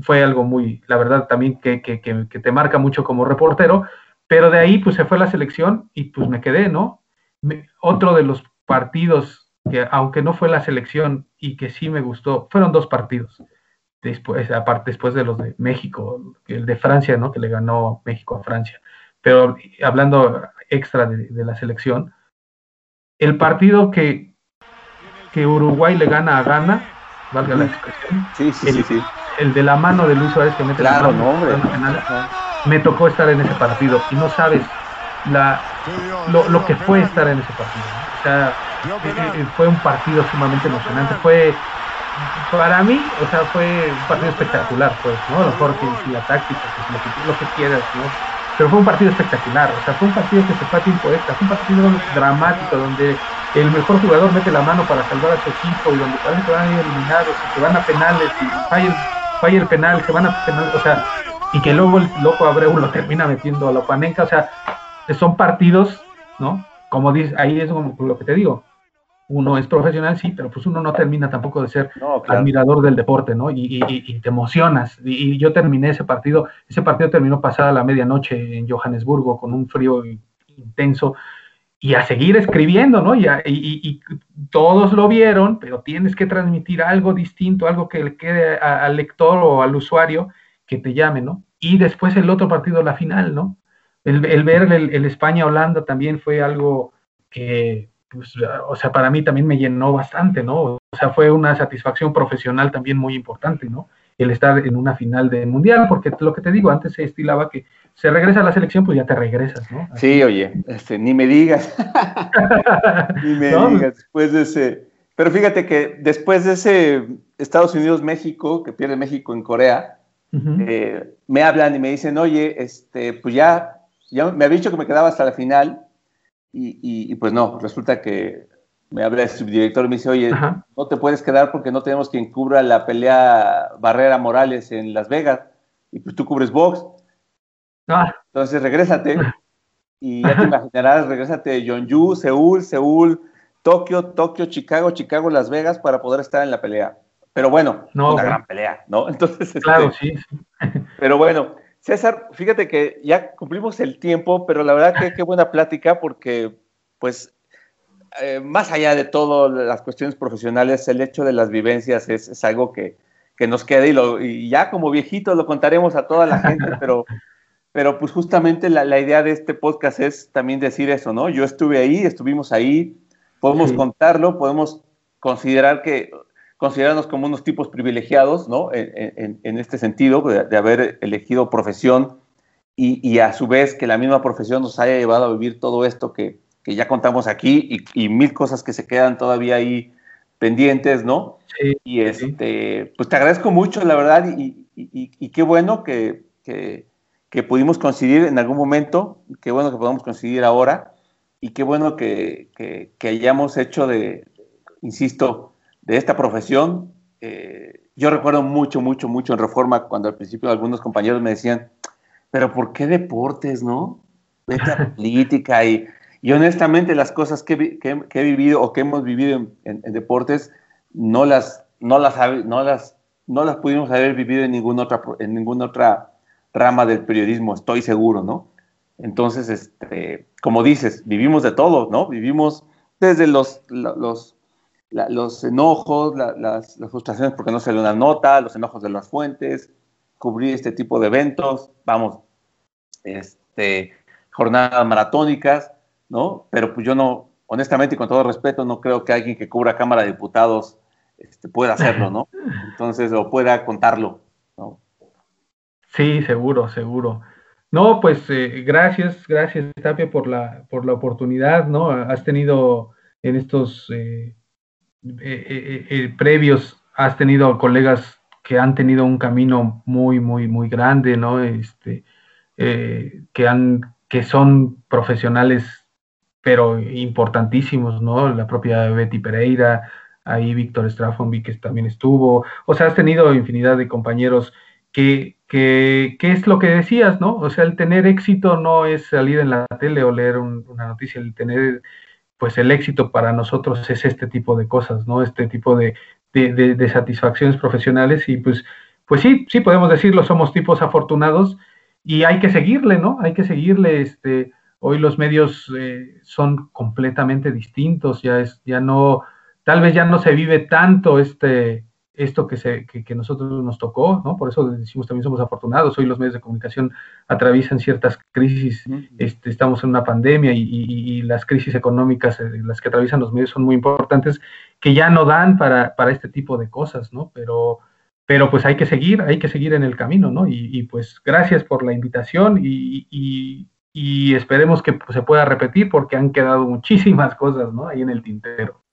Fue algo muy, la verdad, también que, que, te marca mucho como reportero, pero de ahí pues se fue la selección y pues me quedé, ¿no? otro de los partidos que aunque no fue la selección y que sí me gustó, fueron dos partidos. Después, aparte, después de los de México, el de Francia, ¿no? Que le ganó México a Francia. Pero hablando extra de, la selección, el partido que, que Uruguay le gana a Ghana, valga la expresión, sí, sí, el, sí, el de la mano de Luis Suárez que mete claro, no, hombre. Me tocó estar en ese partido y no sabes la, lo, lo que fue estar en ese partido. O sea, eh, eh, fue un partido sumamente emocionante. Fue, para mí, o sea, fue un partido espectacular, pues, ¿no? Lo mejor que la táctica, pues, lo, que, lo que quieras, ¿no? Pero fue un partido espectacular, o sea, fue un partido que se fue a tiempo extra, fue un partido dramático donde el mejor jugador mete la mano para salvar a su equipo y donde parece que van a ir eliminados que van a penales y falla el, penal, se van a penales, o sea, y que luego el loco Abreu lo termina metiendo a la Panenca, o sea, son partidos, ¿no? Como dice, ahí es como lo que te digo, uno es profesional, sí, pero pues uno no termina tampoco de ser admirador del deporte, ¿no? Y, te emocionas. Y, yo terminé ese partido, ese partido terminó pasada la medianoche en Johannesburgo con un frío intenso y a seguir escribiendo, ¿no? Y, y, todos lo vieron, pero tienes que transmitir algo distinto, algo que le quede al lector o al usuario que te llame, ¿no? Y después el otro partido, la final, ¿no? El, ver el España-Holanda también fue algo que pues, o sea, para mí también me llenó bastante, ¿no? O sea, fue una satisfacción profesional también muy importante, ¿no? El estar en una final de mundial, porque lo que te digo, antes se estilaba que se regresa a la selección, pues ya te regresas, ¿no? Sí, oye, este, ni me digas. ni me digas, después de ese. Pero fíjate que después de ese Estados Unidos-México, que pierde México en Corea, eh, me hablan y me dicen, oye, este, pues ya, ya me había dicho que me quedaba hasta la final, y, pues no, resulta que me habla el subdirector y me dice, oye, no te puedes quedar porque no tenemos quien cubra la pelea Barrera Morales en Las Vegas. Y pues tú cubres box. Ah. Entonces regrésate. Y ya te imaginarás, regrésate de Jeonju, Seúl, Seúl, Tokio, Tokio, Chicago, Chicago, Las Vegas para poder estar en la pelea. Pero bueno, una gran pelea, ¿no? Entonces, claro, este, sí, Pero bueno, César, fíjate que ya cumplimos el tiempo, pero la verdad que qué buena plática porque, pues, eh, más allá de todo las cuestiones profesionales, el hecho de las vivencias es, algo que, nos queda y, lo, y ya como viejitos lo contaremos a toda la gente, pero, pero pues justamente la, idea de este podcast es también decir eso, ¿no? Yo estuve ahí, estuvimos ahí, podemos contarlo, podemos considerar que considerarnos como unos tipos privilegiados, ¿no? En, este sentido, de, haber elegido profesión y, a su vez que la misma profesión nos haya llevado a vivir todo esto que, ya contamos aquí y, mil cosas que se quedan todavía ahí pendientes, ¿no? Sí, y este, pues te agradezco mucho, la verdad, y, qué bueno que, que, pudimos coincidir en algún momento, qué bueno que podamos coincidir ahora, y qué bueno que, que hayamos hecho de, insisto, de esta profesión. Eh, yo recuerdo mucho, mucho, mucho en Reforma cuando al principio algunos compañeros me decían, pero ¿por qué deportes, no? Vete política y, y honestamente las cosas que, he vivido o que hemos vivido en, deportes no las, no, las, no, las, no las pudimos haber vivido en ninguna, otra, en ninguna otra rama del periodismo, estoy seguro, ¿no? Entonces, este, como dices, vivimos de todo, ¿no? Vivimos desde los, los los enojos, las, frustraciones porque no sale una nota, los enojos de las fuentes, cubrir este tipo de eventos, vamos, este, jornadas maratónicas, ¿no? Pero pues yo no, honestamente y con todo respeto, no creo que alguien que cubra Cámara de Diputados este, pueda hacerlo, ¿no? Entonces, o pueda contarlo, ¿no? Sí, seguro, seguro. No, pues eh, gracias, gracias Tapia por la, por la oportunidad, ¿no? Has tenido en estos eh, eh, eh, eh, previos has tenido colegas que han tenido un camino muy, muy, muy grande, ¿no? Este, que, han, que son profesionales, pero importantísimos, ¿no? La propia Betty Pereira, ahí Víctor Strafonby, que también estuvo. O sea, has tenido infinidad de compañeros que, que, es lo que decías, ¿no? O sea, el tener éxito no es salir en la tele o leer una noticia, el tener pues el éxito para nosotros es este tipo de cosas, ¿no? Este tipo de, satisfacciones profesionales y pues, pues sí, sí podemos decirlo, somos tipos afortunados y hay que seguirle, ¿no? Hay que seguirle, este, hoy los medios eh, son completamente distintos, ya es, ya no, tal vez ya no se vive tanto este, esto que, se, que, nosotros nos tocó, ¿no? Por eso decimos también somos afortunados. Hoy los medios de comunicación atraviesan ciertas crisis, este, estamos en una pandemia y, las crisis económicas, eh, las que atraviesan los medios son muy importantes, que ya no dan para, para este tipo de cosas, ¿no? Pero, pero pues hay que seguir, hay que seguir en el camino, ¿no? Y, pues gracias por la invitación y, esperemos que se pueda repetir porque han quedado muchísimas cosas, ¿no? Ahí en el tintero.